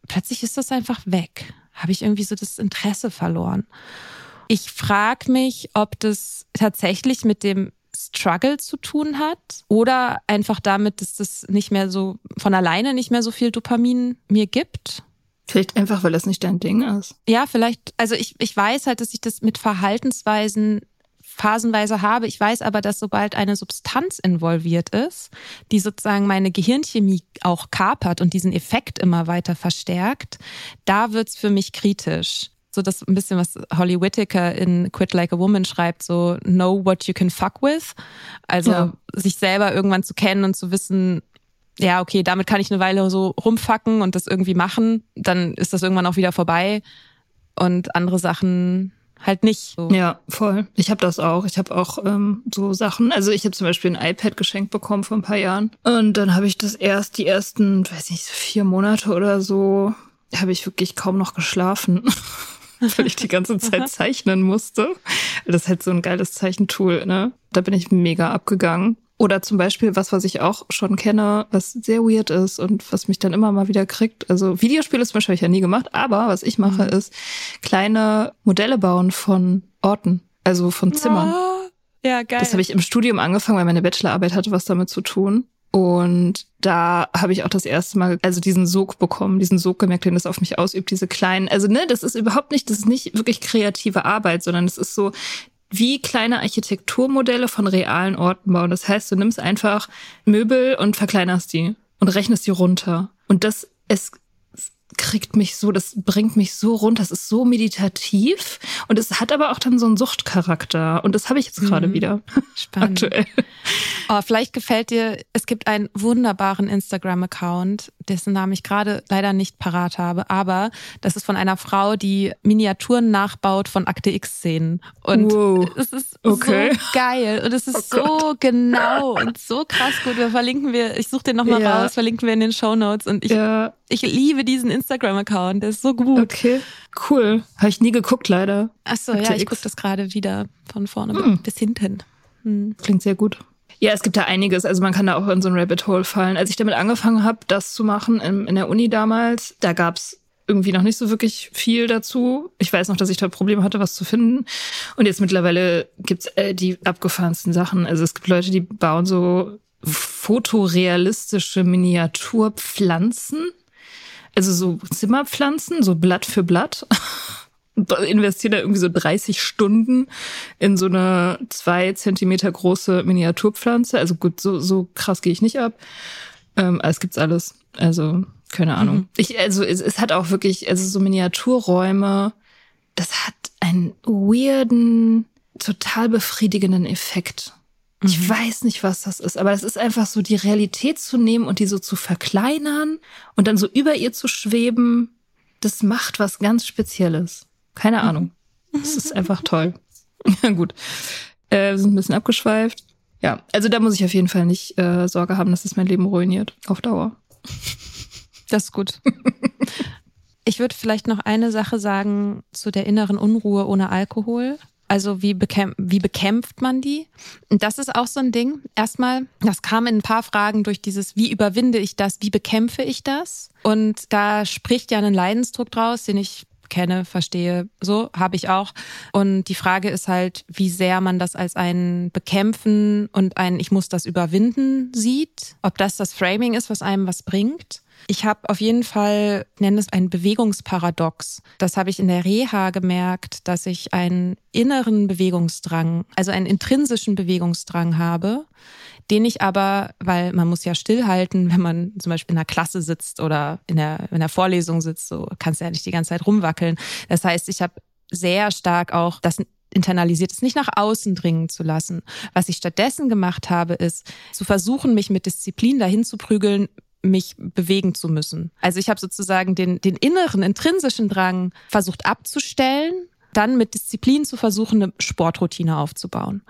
plötzlich ist das einfach weg. Habe ich irgendwie so das Interesse verloren. Ich frage mich, ob das tatsächlich mit dem Struggle zu tun hat oder einfach damit, dass das nicht mehr so von alleine nicht mehr so viel Dopamin mir gibt. Vielleicht einfach, weil das nicht dein Ding ist. Ja, vielleicht, also ich, ich weiß halt, dass ich das mit Verhaltensweisen phasenweise habe. Ich weiß aber, dass sobald eine Substanz involviert ist, die sozusagen meine Gehirnchemie auch kapert und diesen Effekt immer weiter verstärkt, da wird's für mich kritisch so das ein bisschen, was Holly Whittaker in Quit Like a Woman schreibt, so know what you can fuck with. Also ja. sich selber irgendwann zu kennen und zu wissen, ja, okay, damit kann ich eine Weile so rumfacken und das irgendwie machen, dann ist das irgendwann auch wieder vorbei. Und andere Sachen halt nicht. So. Ja, voll. Ich habe das auch. Ich habe auch ähm, so Sachen. Also ich habe zum Beispiel ein iPad geschenkt bekommen vor ein paar Jahren. Und dann habe ich das erst die ersten, weiß nicht, vier Monate oder so, habe ich wirklich kaum noch geschlafen. weil ich die ganze Zeit zeichnen musste. Das ist halt so ein geiles Zeichentool, ne? Da bin ich mega abgegangen. Oder zum Beispiel was, was ich auch schon kenne, was sehr weird ist und was mich dann immer mal wieder kriegt. Also Videospiele zum Beispiel habe ich ja nie gemacht, aber was ich mache, mhm. ist kleine Modelle bauen von Orten, also von Zimmern. Oh, ja, geil. Das habe ich im Studium angefangen, weil meine Bachelorarbeit hatte was damit zu tun. Und da habe ich auch das erste Mal, also diesen Sog bekommen, diesen Sog gemerkt, den das auf mich ausübt, diese kleinen, also ne, das ist überhaupt nicht, das ist nicht wirklich kreative Arbeit, sondern es ist so wie kleine Architekturmodelle von realen Orten bauen. Das heißt, du nimmst einfach Möbel und verkleinerst die und rechnest die runter. Und das, es kriegt mich so, das bringt mich so runter. Das ist so meditativ und es hat aber auch dann so einen Suchtcharakter und das habe ich jetzt gerade mhm. wieder. Spannend. Aktuell. Oh, vielleicht gefällt dir, es gibt einen wunderbaren Instagram-Account, dessen Namen ich gerade leider nicht parat habe, aber das ist von einer Frau, die Miniaturen nachbaut von Akte X-Szenen. Und wow. es ist okay. so geil und es ist oh so genau und so krass gut. Wir verlinken wir, ich suche den nochmal ja. raus, verlinken wir in den Show Notes und ich, ja. ich liebe diesen Instagram-Account, der ist so gut. Okay, cool. Habe ich nie geguckt, leider. Ach so, ja, ich gucke das gerade wieder von vorne hm. bis hinten. Hm. Klingt sehr gut. Ja, es gibt da einiges. Also man kann da auch in so ein Rabbit Hole fallen. Als ich damit angefangen habe, das zu machen in, in der Uni damals, da gab's irgendwie noch nicht so wirklich viel dazu. Ich weiß noch, dass ich da Probleme hatte, was zu finden. Und jetzt mittlerweile gibt's äh, die abgefahrensten Sachen. Also es gibt Leute, die bauen so fotorealistische Miniaturpflanzen. Also so Zimmerpflanzen, so Blatt für Blatt. investiere da irgendwie so 30 Stunden in so eine zwei Zentimeter große Miniaturpflanze. Also gut, so, so krass gehe ich nicht ab. Ähm, es gibt's alles. Also, keine Ahnung. Mhm. Ich, also es, es hat auch wirklich, also so Miniaturräume, das hat einen weirden, total befriedigenden Effekt. Ich mhm. weiß nicht, was das ist, aber es ist einfach so, die Realität zu nehmen und die so zu verkleinern und dann so über ihr zu schweben, das macht was ganz Spezielles. Keine Ahnung. Es ist einfach toll. Gut. Äh, wir sind ein bisschen abgeschweift. Ja, also da muss ich auf jeden Fall nicht äh, Sorge haben, dass es mein Leben ruiniert. Auf Dauer. Das ist gut. Ich würde vielleicht noch eine Sache sagen zu der inneren Unruhe ohne Alkohol. Also wie, bekämp wie bekämpft man die? Und das ist auch so ein Ding. Erstmal, das kam in ein paar Fragen durch dieses, wie überwinde ich das, wie bekämpfe ich das? Und da spricht ja ein Leidensdruck draus, den ich kenne, verstehe, so habe ich auch. Und die Frage ist halt, wie sehr man das als ein Bekämpfen und ein Ich muss das überwinden sieht, ob das das Framing ist, was einem was bringt. Ich habe auf jeden Fall, nenne es ein Bewegungsparadox. Das habe ich in der Reha gemerkt, dass ich einen inneren Bewegungsdrang, also einen intrinsischen Bewegungsdrang habe, den ich aber, weil man muss ja stillhalten, wenn man zum Beispiel in der Klasse sitzt oder in der, in der Vorlesung sitzt, so kannst du ja nicht die ganze Zeit rumwackeln. Das heißt, ich habe sehr stark auch das internalisiert ist, nicht nach außen dringen zu lassen. Was ich stattdessen gemacht habe, ist zu versuchen, mich mit Disziplin dahin zu prügeln, mich bewegen zu müssen. Also ich habe sozusagen den, den inneren, intrinsischen Drang versucht abzustellen, dann mit Disziplin zu versuchen, eine Sportroutine aufzubauen.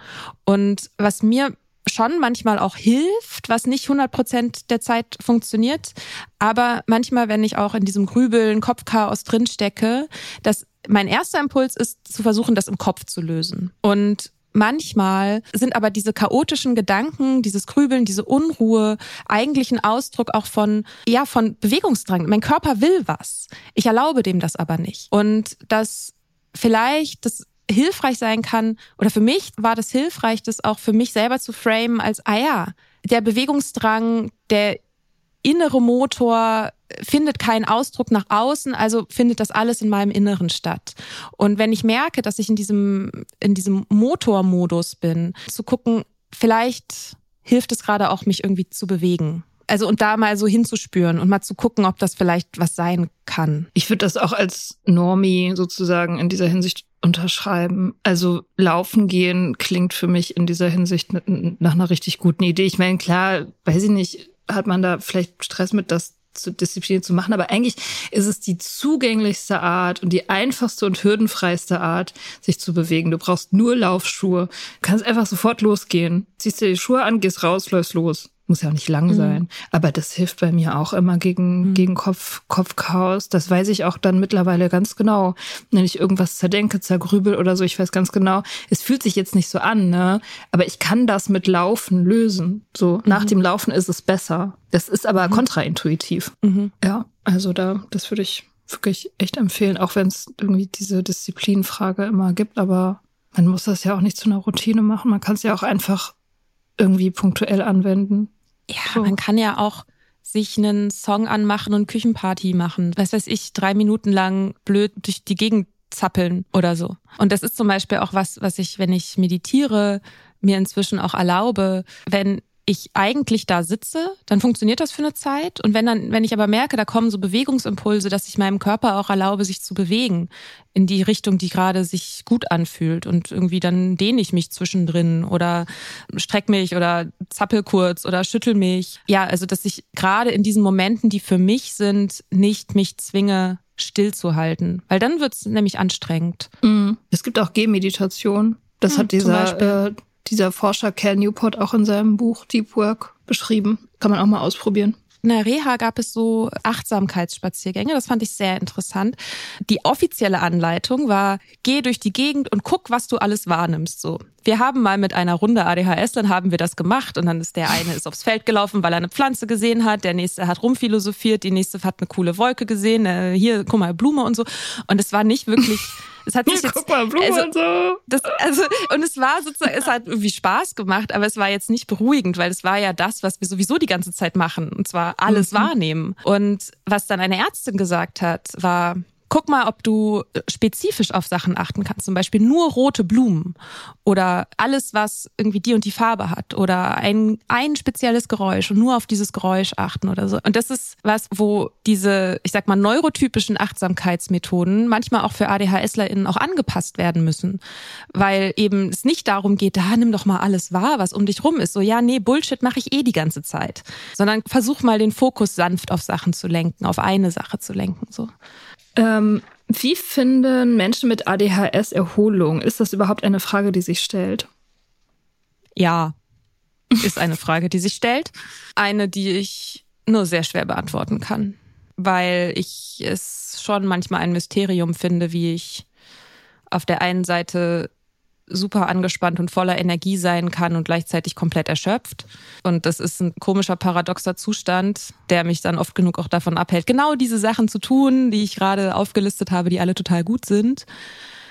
Und was mir schon manchmal auch hilft, was nicht 100 Prozent der Zeit funktioniert. Aber manchmal, wenn ich auch in diesem Grübeln, Kopfchaos drinstecke, dass mein erster Impuls ist, zu versuchen, das im Kopf zu lösen. Und manchmal sind aber diese chaotischen Gedanken, dieses Grübeln, diese Unruhe eigentlich ein Ausdruck auch von, ja, von Bewegungsdrang. Mein Körper will was. Ich erlaube dem das aber nicht. Und das vielleicht, das hilfreich sein kann, oder für mich war das hilfreich, das auch für mich selber zu framen als, ah ja, der Bewegungsdrang, der innere Motor findet keinen Ausdruck nach außen, also findet das alles in meinem Inneren statt. Und wenn ich merke, dass ich in diesem, in diesem Motormodus bin, zu gucken, vielleicht hilft es gerade auch, mich irgendwie zu bewegen. Also und da mal so hinzuspüren und mal zu gucken, ob das vielleicht was sein kann. Ich würde das auch als Normie sozusagen in dieser Hinsicht unterschreiben. Also laufen gehen klingt für mich in dieser Hinsicht nach einer richtig guten Idee. Ich meine, klar, weiß ich nicht, hat man da vielleicht Stress mit, das zu Disziplin zu machen, aber eigentlich ist es die zugänglichste Art und die einfachste und hürdenfreiste Art, sich zu bewegen. Du brauchst nur Laufschuhe, du kannst einfach sofort losgehen, ziehst dir die Schuhe an, gehst raus, läufst los. Muss ja auch nicht lang mhm. sein. Aber das hilft bei mir auch immer gegen, mhm. gegen Kopf, Kopfchaos. Das weiß ich auch dann mittlerweile ganz genau. Wenn ich irgendwas zerdenke, zergrübel oder so, ich weiß ganz genau, es fühlt sich jetzt nicht so an, ne? Aber ich kann das mit Laufen lösen. So, mhm. nach dem Laufen ist es besser. Das ist aber mhm. kontraintuitiv. Mhm. Ja, also da, das würde ich wirklich echt empfehlen, auch wenn es irgendwie diese Disziplinfrage immer gibt, aber man muss das ja auch nicht zu einer Routine machen. Man kann es ja auch einfach irgendwie punktuell anwenden. Ja, so. man kann ja auch sich einen Song anmachen und Küchenparty machen. Was weiß ich, drei Minuten lang blöd durch die Gegend zappeln oder so. Und das ist zum Beispiel auch was, was ich, wenn ich meditiere, mir inzwischen auch erlaube, wenn ich eigentlich da sitze, dann funktioniert das für eine Zeit. Und wenn dann, wenn ich aber merke, da kommen so Bewegungsimpulse, dass ich meinem Körper auch erlaube, sich zu bewegen in die Richtung, die gerade sich gut anfühlt. Und irgendwie dann dehne ich mich zwischendrin oder streck mich oder zappel kurz oder schüttel mich. Ja, also dass ich gerade in diesen Momenten, die für mich sind, nicht mich zwinge, stillzuhalten. Weil dann wird's nämlich anstrengend. Mhm. Es gibt auch Gehmeditation. Das hm, hat dieser äh, dieser Forscher Cal Newport auch in seinem Buch Deep Work beschrieben. Kann man auch mal ausprobieren. In der Reha gab es so Achtsamkeitsspaziergänge. Das fand ich sehr interessant. Die offizielle Anleitung war, geh durch die Gegend und guck, was du alles wahrnimmst. So. Wir haben mal mit einer Runde ADHS, dann haben wir das gemacht und dann ist der eine ist aufs Feld gelaufen, weil er eine Pflanze gesehen hat, der nächste hat rumphilosophiert, die nächste hat eine coole Wolke gesehen, äh, hier, guck mal, Blume und so. Und es war nicht wirklich es hat sich jetzt, Guck mal, Blumen also, und so. Das, also, und es war sozusagen, es hat irgendwie Spaß gemacht, aber es war jetzt nicht beruhigend, weil es war ja das, was wir sowieso die ganze Zeit machen. Und zwar alles mhm. wahrnehmen. Und was dann eine Ärztin gesagt hat, war, guck mal, ob du spezifisch auf Sachen achten kannst. Zum Beispiel nur rote Blumen oder alles, was irgendwie die und die Farbe hat oder ein, ein spezielles Geräusch und nur auf dieses Geräusch achten oder so. Und das ist was, wo diese, ich sag mal, neurotypischen Achtsamkeitsmethoden manchmal auch für ADHSlerInnen auch angepasst werden müssen. Weil eben es nicht darum geht, da nimm doch mal alles wahr, was um dich rum ist. So, ja, nee, Bullshit mache ich eh die ganze Zeit. Sondern versuch mal den Fokus sanft auf Sachen zu lenken, auf eine Sache zu lenken, so. Ähm, wie finden Menschen mit ADHS Erholung? Ist das überhaupt eine Frage, die sich stellt? Ja, ist eine Frage, die sich stellt. Eine, die ich nur sehr schwer beantworten kann, weil ich es schon manchmal ein Mysterium finde, wie ich auf der einen Seite super angespannt und voller Energie sein kann und gleichzeitig komplett erschöpft. Und das ist ein komischer, paradoxer Zustand, der mich dann oft genug auch davon abhält, genau diese Sachen zu tun, die ich gerade aufgelistet habe, die alle total gut sind.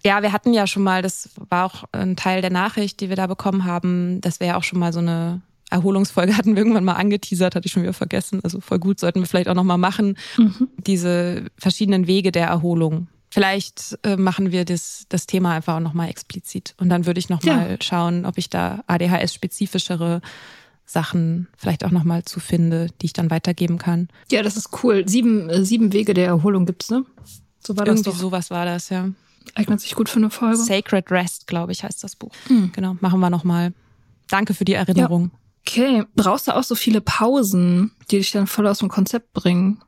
Ja, wir hatten ja schon mal, das war auch ein Teil der Nachricht, die wir da bekommen haben, dass wir ja auch schon mal so eine Erholungsfolge hatten wir irgendwann mal angeteasert, hatte ich schon wieder vergessen. Also voll gut, sollten wir vielleicht auch nochmal machen. Mhm. Diese verschiedenen Wege der Erholung. Vielleicht äh, machen wir das, das Thema einfach auch nochmal explizit. Und dann würde ich nochmal ja. schauen, ob ich da ADHS-spezifischere Sachen vielleicht auch nochmal zu finde, die ich dann weitergeben kann. Ja, das ist cool. Sieben, äh, sieben Wege der Erholung gibt's, ne? So war Irgendwie das doch. sowas war das, ja. Eignet sich gut für eine Folge. Sacred Rest, glaube ich, heißt das Buch. Hm. Genau, machen wir nochmal. Danke für die Erinnerung. Ja. Okay, brauchst du auch so viele Pausen, die dich dann voll aus dem Konzept bringen?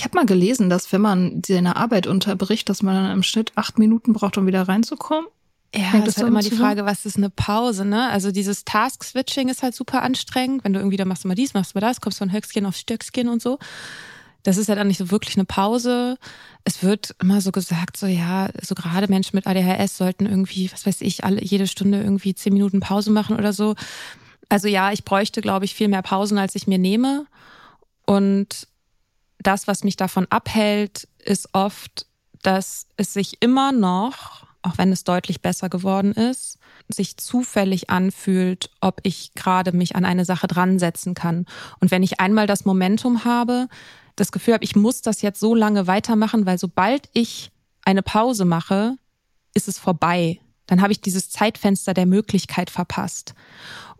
Ich habe mal gelesen, dass wenn man seine Arbeit unterbricht, dass man dann im Schnitt acht Minuten braucht, um wieder reinzukommen. Ja, Hängt das ist halt immer die Frage, was ist eine Pause, ne? Also dieses Task-Switching ist halt super anstrengend, wenn du irgendwie, da machst du mal dies, machst du mal das, kommst von Höchstchen auf Stöckchen und so. Das ist ja dann nicht so wirklich eine Pause. Es wird immer so gesagt, so ja, so gerade Menschen mit ADHS sollten irgendwie, was weiß ich, alle jede Stunde irgendwie zehn Minuten Pause machen oder so. Also ja, ich bräuchte, glaube ich, viel mehr Pausen, als ich mir nehme. Und das, was mich davon abhält, ist oft, dass es sich immer noch, auch wenn es deutlich besser geworden ist, sich zufällig anfühlt, ob ich gerade mich an eine Sache dran setzen kann. Und wenn ich einmal das Momentum habe, das Gefühl habe, ich muss das jetzt so lange weitermachen, weil sobald ich eine Pause mache, ist es vorbei. Dann habe ich dieses Zeitfenster der Möglichkeit verpasst.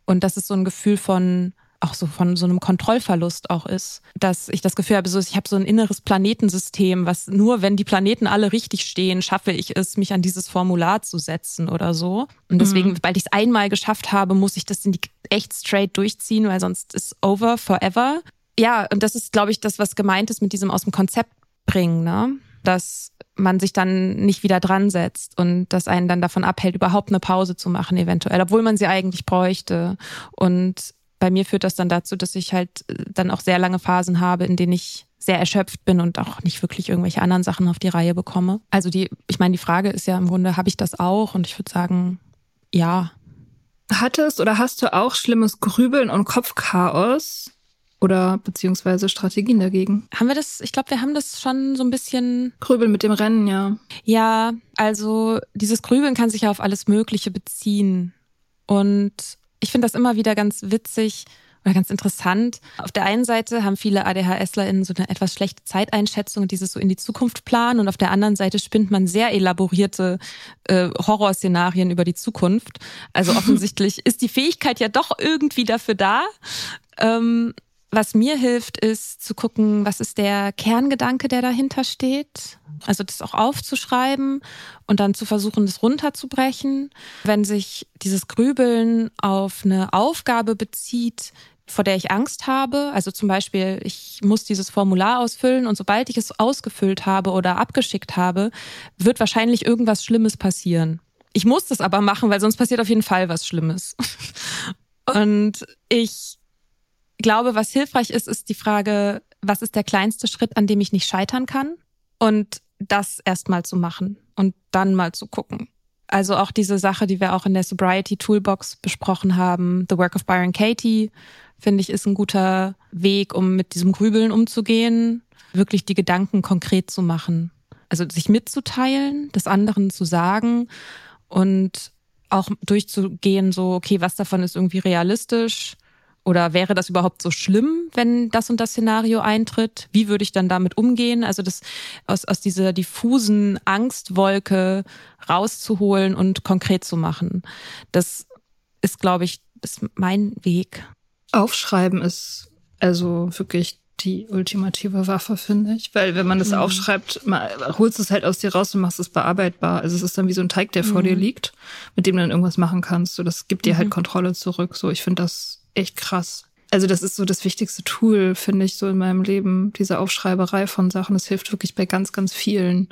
Und das ist so ein Gefühl von, auch so von so einem Kontrollverlust auch ist, dass ich das Gefühl habe, so ich habe so ein inneres Planetensystem, was nur wenn die Planeten alle richtig stehen, schaffe ich es, mich an dieses Formular zu setzen oder so. Und deswegen, mhm. weil ich es einmal geschafft habe, muss ich das in die echt straight durchziehen, weil sonst ist over forever. Ja, und das ist, glaube ich, das, was gemeint ist mit diesem aus dem Konzept bringen, ne? Dass man sich dann nicht wieder dran setzt und das einen dann davon abhält, überhaupt eine Pause zu machen, eventuell, obwohl man sie eigentlich bräuchte. Und bei mir führt das dann dazu, dass ich halt äh, dann auch sehr lange Phasen habe, in denen ich sehr erschöpft bin und auch nicht wirklich irgendwelche anderen Sachen auf die Reihe bekomme. Also die, ich meine, die Frage ist ja im Grunde, habe ich das auch? Und ich würde sagen, ja. Hattest oder hast du auch schlimmes Grübeln und Kopfchaos? Oder beziehungsweise Strategien dagegen? Haben wir das? Ich glaube, wir haben das schon so ein bisschen. Grübeln mit dem Rennen, ja. Ja, also dieses Grübeln kann sich ja auf alles Mögliche beziehen. Und ich finde das immer wieder ganz witzig oder ganz interessant. Auf der einen Seite haben viele ADHSlerInnen so eine etwas schlechte Zeiteinschätzung und dieses so in die Zukunft planen und auf der anderen Seite spinnt man sehr elaborierte äh, Horrorszenarien über die Zukunft. Also offensichtlich ist die Fähigkeit ja doch irgendwie dafür da. Ähm, was mir hilft, ist zu gucken, was ist der Kerngedanke, der dahinter steht. Also das auch aufzuschreiben und dann zu versuchen, das runterzubrechen. Wenn sich dieses Grübeln auf eine Aufgabe bezieht, vor der ich Angst habe. Also zum Beispiel, ich muss dieses Formular ausfüllen und sobald ich es ausgefüllt habe oder abgeschickt habe, wird wahrscheinlich irgendwas Schlimmes passieren. Ich muss das aber machen, weil sonst passiert auf jeden Fall was Schlimmes. Und ich glaube, was hilfreich ist, ist die Frage, was ist der kleinste Schritt, an dem ich nicht scheitern kann? Und das erstmal zu machen und dann mal zu gucken. Also auch diese Sache, die wir auch in der Sobriety Toolbox besprochen haben, The Work of Byron Katie, finde ich, ist ein guter Weg, um mit diesem Grübeln umzugehen, wirklich die Gedanken konkret zu machen. Also sich mitzuteilen, des anderen zu sagen und auch durchzugehen, so, okay, was davon ist irgendwie realistisch, oder wäre das überhaupt so schlimm, wenn das und das Szenario eintritt? Wie würde ich dann damit umgehen? Also das aus, aus dieser diffusen Angstwolke rauszuholen und konkret zu machen. Das ist, glaube ich, ist mein Weg. Aufschreiben ist also wirklich die ultimative Waffe, finde ich. Weil wenn man das mhm. aufschreibt, man, holst es halt aus dir raus und machst es bearbeitbar. Also es ist dann wie so ein Teig, der mhm. vor dir liegt, mit dem du dann irgendwas machen kannst. So, das gibt dir halt mhm. halt Kontrolle zurück. So, ich finde das echt krass. Also das ist so das wichtigste Tool, finde ich, so in meinem Leben, diese Aufschreiberei von Sachen. Das hilft wirklich bei ganz, ganz vielen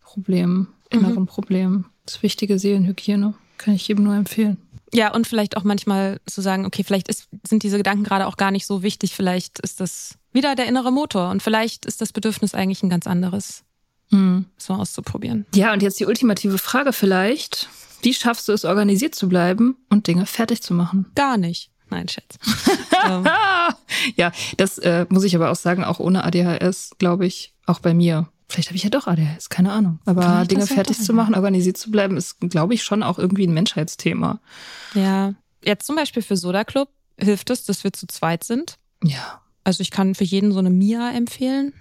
Problemen, inneren mhm. Problemen. Das wichtige Seelenhygiene kann ich jedem nur empfehlen. Ja, und vielleicht auch manchmal zu sagen, okay, vielleicht ist, sind diese Gedanken gerade auch gar nicht so wichtig. Vielleicht ist das wieder der innere Motor und vielleicht ist das Bedürfnis eigentlich ein ganz anderes. Mhm. So auszuprobieren. Ja, und jetzt die ultimative Frage vielleicht. Wie schaffst du es, organisiert zu bleiben und Dinge fertig zu machen? Gar nicht. Nein, Schätz. Ähm. ja, das äh, muss ich aber auch sagen, auch ohne ADHS, glaube ich, auch bei mir. Vielleicht habe ich ja doch ADHS, keine Ahnung. Aber Dinge fertig zu machen, organisiert zu bleiben, ist, glaube ich, schon auch irgendwie ein Menschheitsthema. Ja. Jetzt zum Beispiel für Soda Club hilft es, dass wir zu zweit sind. Ja. Also ich kann für jeden so eine Mia empfehlen.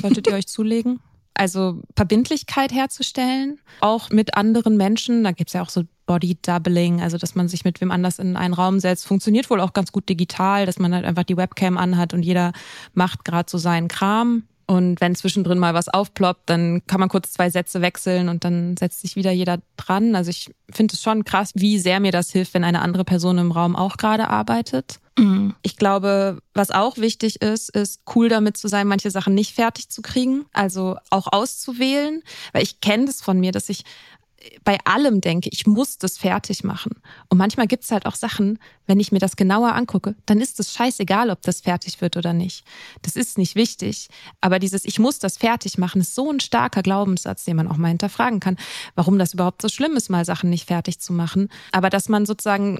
Solltet ihr euch zulegen. Also Verbindlichkeit herzustellen, auch mit anderen Menschen. Da gibt's ja auch so Body Doubling, also dass man sich mit wem anders in einen Raum setzt, funktioniert wohl auch ganz gut digital, dass man halt einfach die Webcam anhat und jeder macht gerade so seinen Kram. Und wenn zwischendrin mal was aufploppt, dann kann man kurz zwei Sätze wechseln und dann setzt sich wieder jeder dran. Also ich finde es schon krass, wie sehr mir das hilft, wenn eine andere Person im Raum auch gerade arbeitet. Mhm. Ich glaube, was auch wichtig ist, ist cool damit zu sein, manche Sachen nicht fertig zu kriegen, also auch auszuwählen, weil ich kenne das von mir, dass ich bei allem denke, ich muss das fertig machen. Und manchmal gibt es halt auch Sachen, wenn ich mir das genauer angucke, dann ist es scheißegal, ob das fertig wird oder nicht. Das ist nicht wichtig. Aber dieses Ich muss das fertig machen, ist so ein starker Glaubenssatz, den man auch mal hinterfragen kann, warum das überhaupt so schlimm ist, mal Sachen nicht fertig zu machen. Aber dass man sozusagen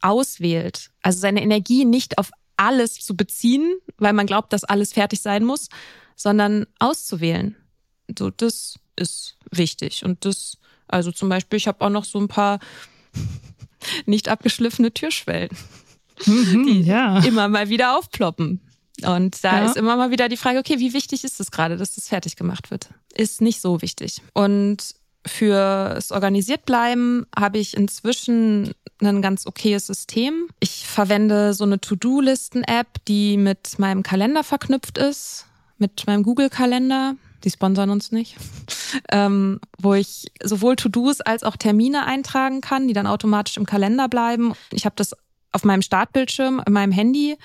auswählt, also seine Energie nicht auf alles zu beziehen, weil man glaubt, dass alles fertig sein muss, sondern auszuwählen. So, das ist wichtig. Und das also zum Beispiel, ich habe auch noch so ein paar nicht abgeschliffene Türschwellen, mhm, die ja. immer mal wieder aufploppen. Und da ja. ist immer mal wieder die Frage, okay, wie wichtig ist es gerade, dass das fertig gemacht wird? Ist nicht so wichtig. Und fürs organisiert bleiben habe ich inzwischen ein ganz okayes System. Ich verwende so eine To-Do-Listen-App, die mit meinem Kalender verknüpft ist, mit meinem Google-Kalender die sponsern uns nicht, ähm, wo ich sowohl To-Dos als auch Termine eintragen kann, die dann automatisch im Kalender bleiben. Ich habe das auf meinem Startbildschirm, in meinem Handy,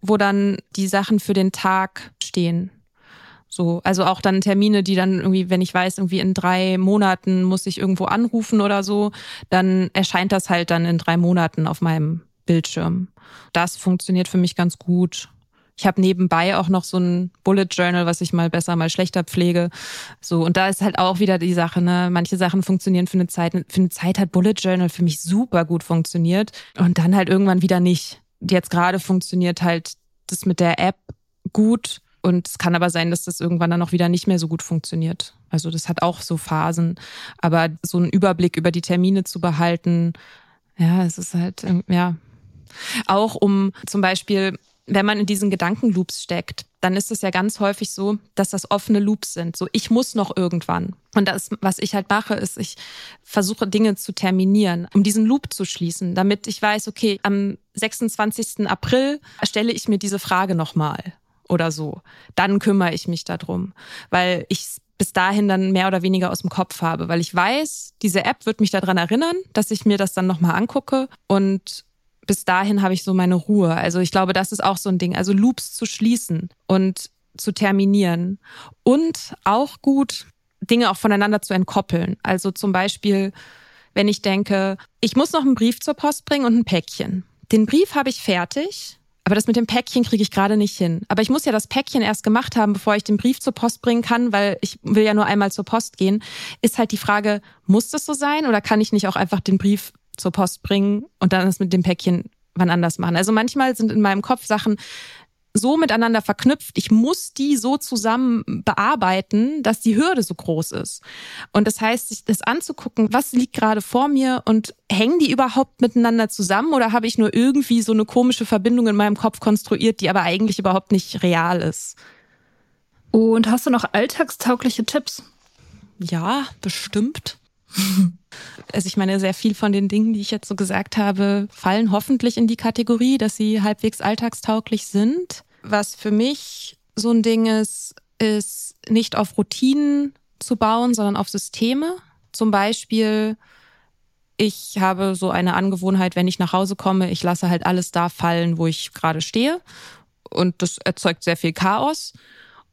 wo dann die Sachen für den Tag stehen. So, also auch dann Termine, die dann irgendwie, wenn ich weiß, irgendwie in drei Monaten muss ich irgendwo anrufen oder so, dann erscheint das halt dann in drei Monaten auf meinem Bildschirm. Das funktioniert für mich ganz gut. Ich habe nebenbei auch noch so ein Bullet Journal, was ich mal besser, mal schlechter pflege. So, und da ist halt auch wieder die Sache, ne? Manche Sachen funktionieren für eine Zeit. Für eine Zeit hat Bullet Journal für mich super gut funktioniert. Und dann halt irgendwann wieder nicht. Jetzt gerade funktioniert halt das mit der App gut. Und es kann aber sein, dass das irgendwann dann auch wieder nicht mehr so gut funktioniert. Also das hat auch so Phasen. Aber so einen Überblick über die Termine zu behalten, ja, es ist halt, ja. Auch um zum Beispiel wenn man in diesen Gedankenloops steckt, dann ist es ja ganz häufig so, dass das offene Loops sind. So, ich muss noch irgendwann. Und das, was ich halt mache, ist, ich versuche Dinge zu terminieren, um diesen Loop zu schließen, damit ich weiß, okay, am 26. April stelle ich mir diese Frage nochmal oder so. Dann kümmere ich mich darum, weil ich bis dahin dann mehr oder weniger aus dem Kopf habe, weil ich weiß, diese App wird mich daran erinnern, dass ich mir das dann nochmal angucke und bis dahin habe ich so meine Ruhe. Also ich glaube, das ist auch so ein Ding. Also Loops zu schließen und zu terminieren. Und auch gut, Dinge auch voneinander zu entkoppeln. Also zum Beispiel, wenn ich denke, ich muss noch einen Brief zur Post bringen und ein Päckchen. Den Brief habe ich fertig, aber das mit dem Päckchen kriege ich gerade nicht hin. Aber ich muss ja das Päckchen erst gemacht haben, bevor ich den Brief zur Post bringen kann, weil ich will ja nur einmal zur Post gehen. Ist halt die Frage, muss das so sein oder kann ich nicht auch einfach den Brief zur Post bringen und dann das mit dem Päckchen wann anders machen. Also manchmal sind in meinem Kopf Sachen so miteinander verknüpft. Ich muss die so zusammen bearbeiten, dass die Hürde so groß ist. Und das heißt, sich das anzugucken, was liegt gerade vor mir und hängen die überhaupt miteinander zusammen oder habe ich nur irgendwie so eine komische Verbindung in meinem Kopf konstruiert, die aber eigentlich überhaupt nicht real ist? Und hast du noch alltagstaugliche Tipps? Ja, bestimmt. Also ich meine, sehr viel von den Dingen, die ich jetzt so gesagt habe, fallen hoffentlich in die Kategorie, dass sie halbwegs alltagstauglich sind. Was für mich so ein Ding ist, ist nicht auf Routinen zu bauen, sondern auf Systeme. Zum Beispiel, ich habe so eine Angewohnheit, wenn ich nach Hause komme, ich lasse halt alles da fallen, wo ich gerade stehe. Und das erzeugt sehr viel Chaos.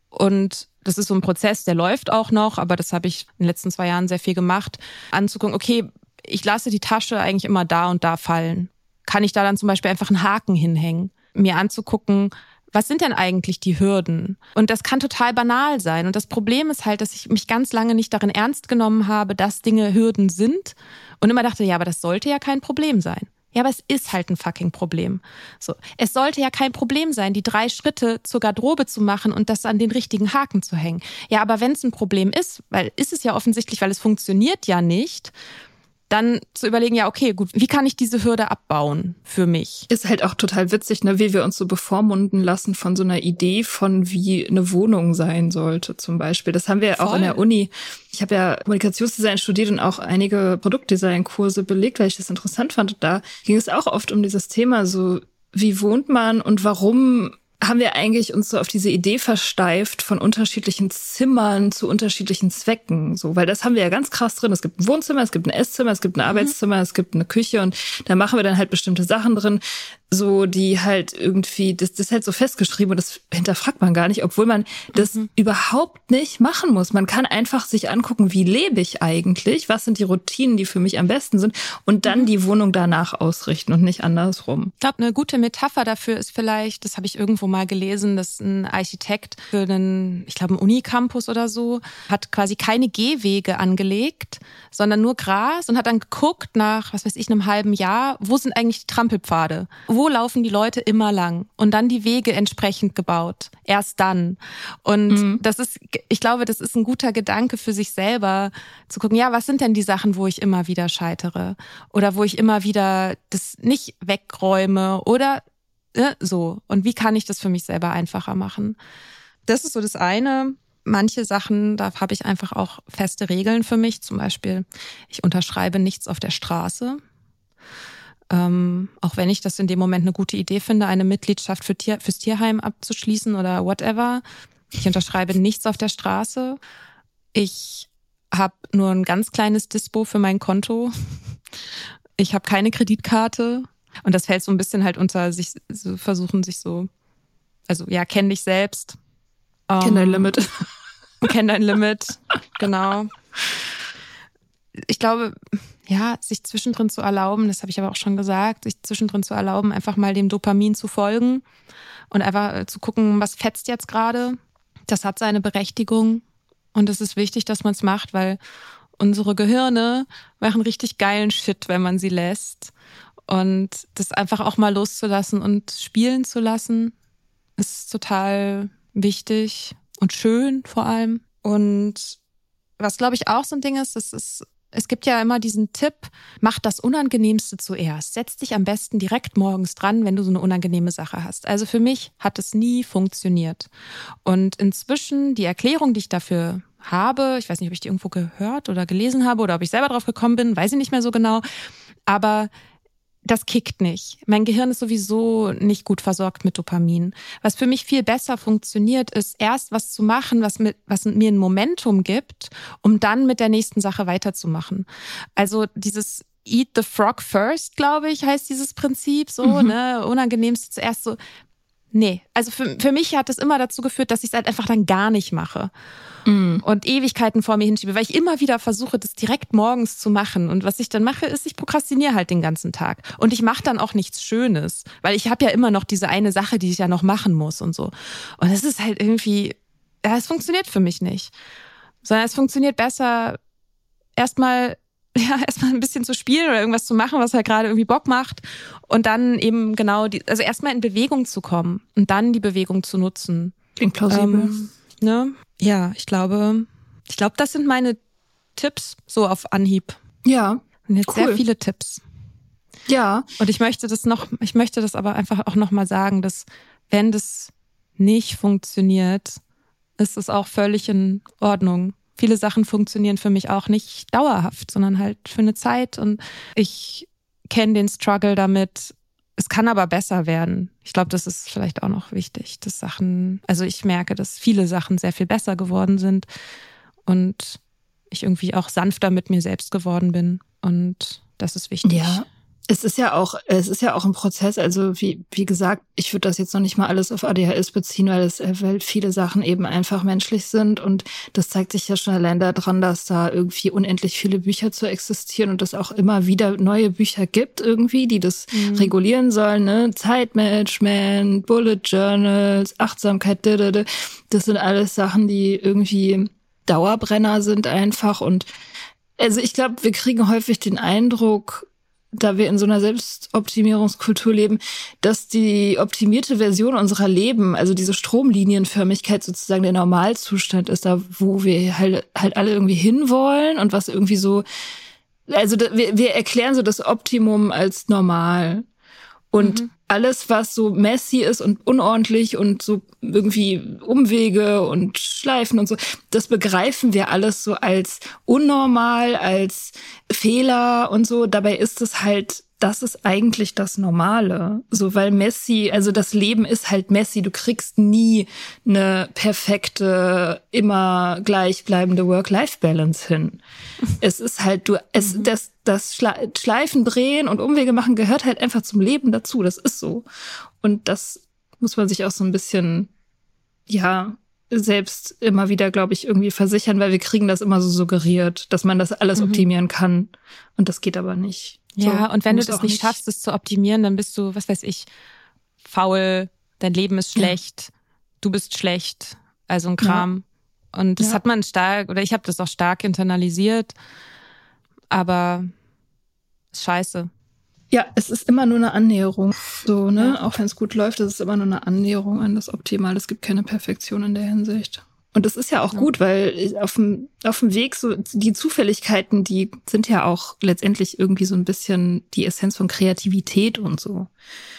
Und das ist so ein Prozess, der läuft auch noch, aber das habe ich in den letzten zwei Jahren sehr viel gemacht, anzugucken, okay, ich lasse die Tasche eigentlich immer da und da fallen. Kann ich da dann zum Beispiel einfach einen Haken hinhängen? Mir anzugucken, was sind denn eigentlich die Hürden? Und das kann total banal sein. Und das Problem ist halt, dass ich mich ganz lange nicht darin ernst genommen habe, dass Dinge Hürden sind und immer dachte, ja, aber das sollte ja kein Problem sein. Ja, aber es ist halt ein fucking Problem. So, es sollte ja kein Problem sein, die drei Schritte zur Garderobe zu machen und das an den richtigen Haken zu hängen. Ja, aber wenn es ein Problem ist, weil ist es ja offensichtlich, weil es funktioniert ja nicht, dann zu überlegen, ja, okay, gut, wie kann ich diese Hürde abbauen für mich? Ist halt auch total witzig, ne, wie wir uns so bevormunden lassen von so einer Idee von, wie eine Wohnung sein sollte, zum Beispiel. Das haben wir Voll. auch in der Uni. Ich habe ja Kommunikationsdesign studiert und auch einige Produktdesign-Kurse belegt, weil ich das interessant fand. Und da ging es auch oft um dieses Thema, so, wie wohnt man und warum haben wir eigentlich uns so auf diese Idee versteift von unterschiedlichen Zimmern zu unterschiedlichen Zwecken, so, weil das haben wir ja ganz krass drin. Es gibt ein Wohnzimmer, es gibt ein Esszimmer, es gibt ein mhm. Arbeitszimmer, es gibt eine Küche und da machen wir dann halt bestimmte Sachen drin so, die halt irgendwie, das, das ist halt so festgeschrieben und das hinterfragt man gar nicht, obwohl man das mhm. überhaupt nicht machen muss. Man kann einfach sich angucken, wie lebe ich eigentlich, was sind die Routinen, die für mich am besten sind und dann mhm. die Wohnung danach ausrichten und nicht andersrum. Ich glaube, eine gute Metapher dafür ist vielleicht, das habe ich irgendwo mal gelesen, dass ein Architekt für einen, ich glaube, einen Unicampus oder so, hat quasi keine Gehwege angelegt, sondern nur Gras und hat dann geguckt nach, was weiß ich, einem halben Jahr, wo sind eigentlich die Trampelpfade? Wo laufen die Leute immer lang? Und dann die Wege entsprechend gebaut. Erst dann. Und mhm. das ist, ich glaube, das ist ein guter Gedanke für sich selber, zu gucken, ja, was sind denn die Sachen, wo ich immer wieder scheitere? Oder wo ich immer wieder das nicht wegräume oder äh, so. Und wie kann ich das für mich selber einfacher machen? Das ist so das eine manche Sachen, da habe ich einfach auch feste Regeln für mich. Zum Beispiel, ich unterschreibe nichts auf der Straße. Ähm, auch wenn ich das in dem Moment eine gute Idee finde, eine Mitgliedschaft für Tier, fürs Tierheim abzuschließen oder whatever. Ich unterschreibe nichts auf der Straße. Ich habe nur ein ganz kleines Dispo für mein Konto. Ich habe keine Kreditkarte. Und das fällt so ein bisschen halt unter sich, so versuchen sich so, also ja, kenn dich selbst. Kenn dein ähm, Limit. Kenn dein Limit, genau. Ich glaube, ja, sich zwischendrin zu erlauben, das habe ich aber auch schon gesagt, sich zwischendrin zu erlauben, einfach mal dem Dopamin zu folgen und einfach äh, zu gucken, was fetzt jetzt gerade. Das hat seine Berechtigung und es ist wichtig, dass man es macht, weil unsere Gehirne machen richtig geilen Shit, wenn man sie lässt. Und das einfach auch mal loszulassen und spielen zu lassen, ist total wichtig und schön vor allem. Und was glaube ich auch so ein Ding ist, das ist es gibt ja immer diesen Tipp, mach das Unangenehmste zuerst. Setz dich am besten direkt morgens dran, wenn du so eine unangenehme Sache hast. Also für mich hat es nie funktioniert. Und inzwischen die Erklärung, die ich dafür habe, ich weiß nicht, ob ich die irgendwo gehört oder gelesen habe oder ob ich selber drauf gekommen bin, weiß ich nicht mehr so genau. Aber das kickt nicht. Mein Gehirn ist sowieso nicht gut versorgt mit Dopamin. Was für mich viel besser funktioniert, ist erst was zu machen, was, mit, was mir ein Momentum gibt, um dann mit der nächsten Sache weiterzumachen. Also dieses Eat the Frog first, glaube ich, heißt dieses Prinzip so, mhm. ne? Unangenehmste zuerst so. Nee, also für, für mich hat es immer dazu geführt, dass ich es halt einfach dann gar nicht mache mm. und Ewigkeiten vor mir hinschiebe, weil ich immer wieder versuche, das direkt morgens zu machen. Und was ich dann mache, ist, ich prokrastiniere halt den ganzen Tag. Und ich mache dann auch nichts Schönes, weil ich habe ja immer noch diese eine Sache, die ich ja noch machen muss und so. Und es ist halt irgendwie, ja, es funktioniert für mich nicht. Sondern es funktioniert besser, erstmal ja, erstmal ein bisschen zu spielen oder irgendwas zu machen, was halt gerade irgendwie Bock macht. Und dann eben genau die, also erstmal in Bewegung zu kommen und dann die Bewegung zu nutzen. Klingt plausibel. Ähm, ne? Ja, ich glaube, ich glaube, das sind meine Tipps so auf Anhieb. Ja. Und jetzt cool. sehr viele Tipps. Ja. Und ich möchte das noch, ich möchte das aber einfach auch nochmal sagen, dass wenn das nicht funktioniert, ist es auch völlig in Ordnung. Viele Sachen funktionieren für mich auch nicht dauerhaft, sondern halt für eine Zeit. Und ich kenne den Struggle damit, es kann aber besser werden. Ich glaube, das ist vielleicht auch noch wichtig, dass Sachen, also ich merke, dass viele Sachen sehr viel besser geworden sind und ich irgendwie auch sanfter mit mir selbst geworden bin. Und das ist wichtig. Ja, es ist ja auch, es ist ja auch ein Prozess. Also wie, wie gesagt, ich würde das jetzt noch nicht mal alles auf ADHS beziehen, weil es, weil viele Sachen eben einfach menschlich sind und das zeigt sich ja schon allein daran, dass da irgendwie unendlich viele Bücher zu existieren und es auch immer wieder neue Bücher gibt irgendwie, die das mhm. regulieren sollen. Ne? Zeitmanagement, Bullet Journals, Achtsamkeit, das sind alles Sachen, die irgendwie Dauerbrenner sind einfach und also ich glaube, wir kriegen häufig den Eindruck, da wir in so einer Selbstoptimierungskultur leben, dass die optimierte Version unserer Leben, also diese Stromlinienförmigkeit sozusagen der Normalzustand ist, da wo wir halt, halt alle irgendwie hinwollen und was irgendwie so also wir, wir erklären so das Optimum als normal. Und mhm. alles, was so messy ist und unordentlich und so irgendwie Umwege und Schleifen und so, das begreifen wir alles so als unnormal, als Fehler und so. Dabei ist es halt das ist eigentlich das Normale. So, weil Messi, also das Leben ist halt Messi. Du kriegst nie eine perfekte, immer gleichbleibende Work-Life-Balance hin. es ist halt, du, es, mhm. das, das Schleifen, Drehen und Umwege machen gehört halt einfach zum Leben dazu. Das ist so. Und das muss man sich auch so ein bisschen, ja, selbst immer wieder, glaube ich, irgendwie versichern, weil wir kriegen das immer so suggeriert, dass man das alles mhm. optimieren kann. Und das geht aber nicht. Ja, so, und wenn du das nicht schaffst, es zu optimieren, dann bist du, was weiß ich, faul, dein Leben ist schlecht, ja. du bist schlecht, also ein Kram. Ja. Und das ja. hat man stark, oder ich habe das auch stark internalisiert, aber ist scheiße. Ja, es ist immer nur eine Annäherung. So, ne? Auch wenn es gut läuft, es ist immer nur eine Annäherung an das Optimal. Es gibt keine Perfektion in der Hinsicht. Und das ist ja auch ja. gut, weil auf dem, auf dem Weg so die Zufälligkeiten, die sind ja auch letztendlich irgendwie so ein bisschen die Essenz von Kreativität und so.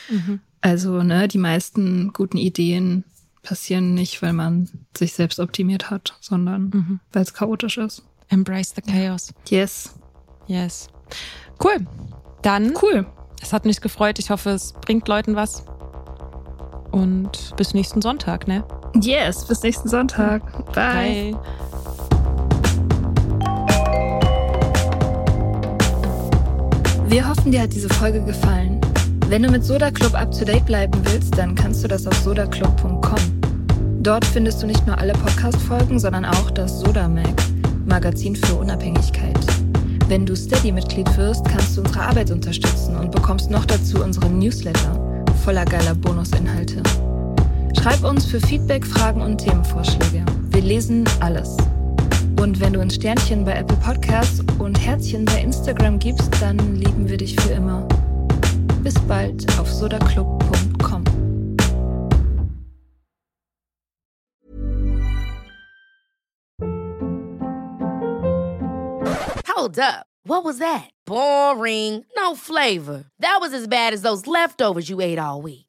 Mhm. Also, ne, die meisten guten Ideen passieren nicht, weil man sich selbst optimiert hat, sondern mhm. weil es chaotisch ist. Embrace the chaos. Yes. Yes. Cool. Dann. Cool. Es hat mich gefreut. Ich hoffe, es bringt Leuten was. Und bis nächsten Sonntag, ne? Yes, bis nächsten Sonntag. Bye. Bye. Wir hoffen, dir hat diese Folge gefallen. Wenn du mit Soda Club up to date bleiben willst, dann kannst du das auf sodaclub.com. Dort findest du nicht nur alle Podcast-Folgen, sondern auch das Soda Mag, Magazin für Unabhängigkeit. Wenn du Steady-Mitglied wirst, kannst du unsere Arbeit unterstützen und bekommst noch dazu unseren Newsletter voller geiler Bonusinhalte. Schreib uns für Feedback, Fragen und Themenvorschläge. Wir lesen alles. Und wenn du ein Sternchen bei Apple Podcasts und Herzchen bei Instagram gibst, dann lieben wir dich für immer. Bis bald auf sodaclub.com. Hold up. What was that? Boring. No flavor. That was as bad as those leftovers you ate all week.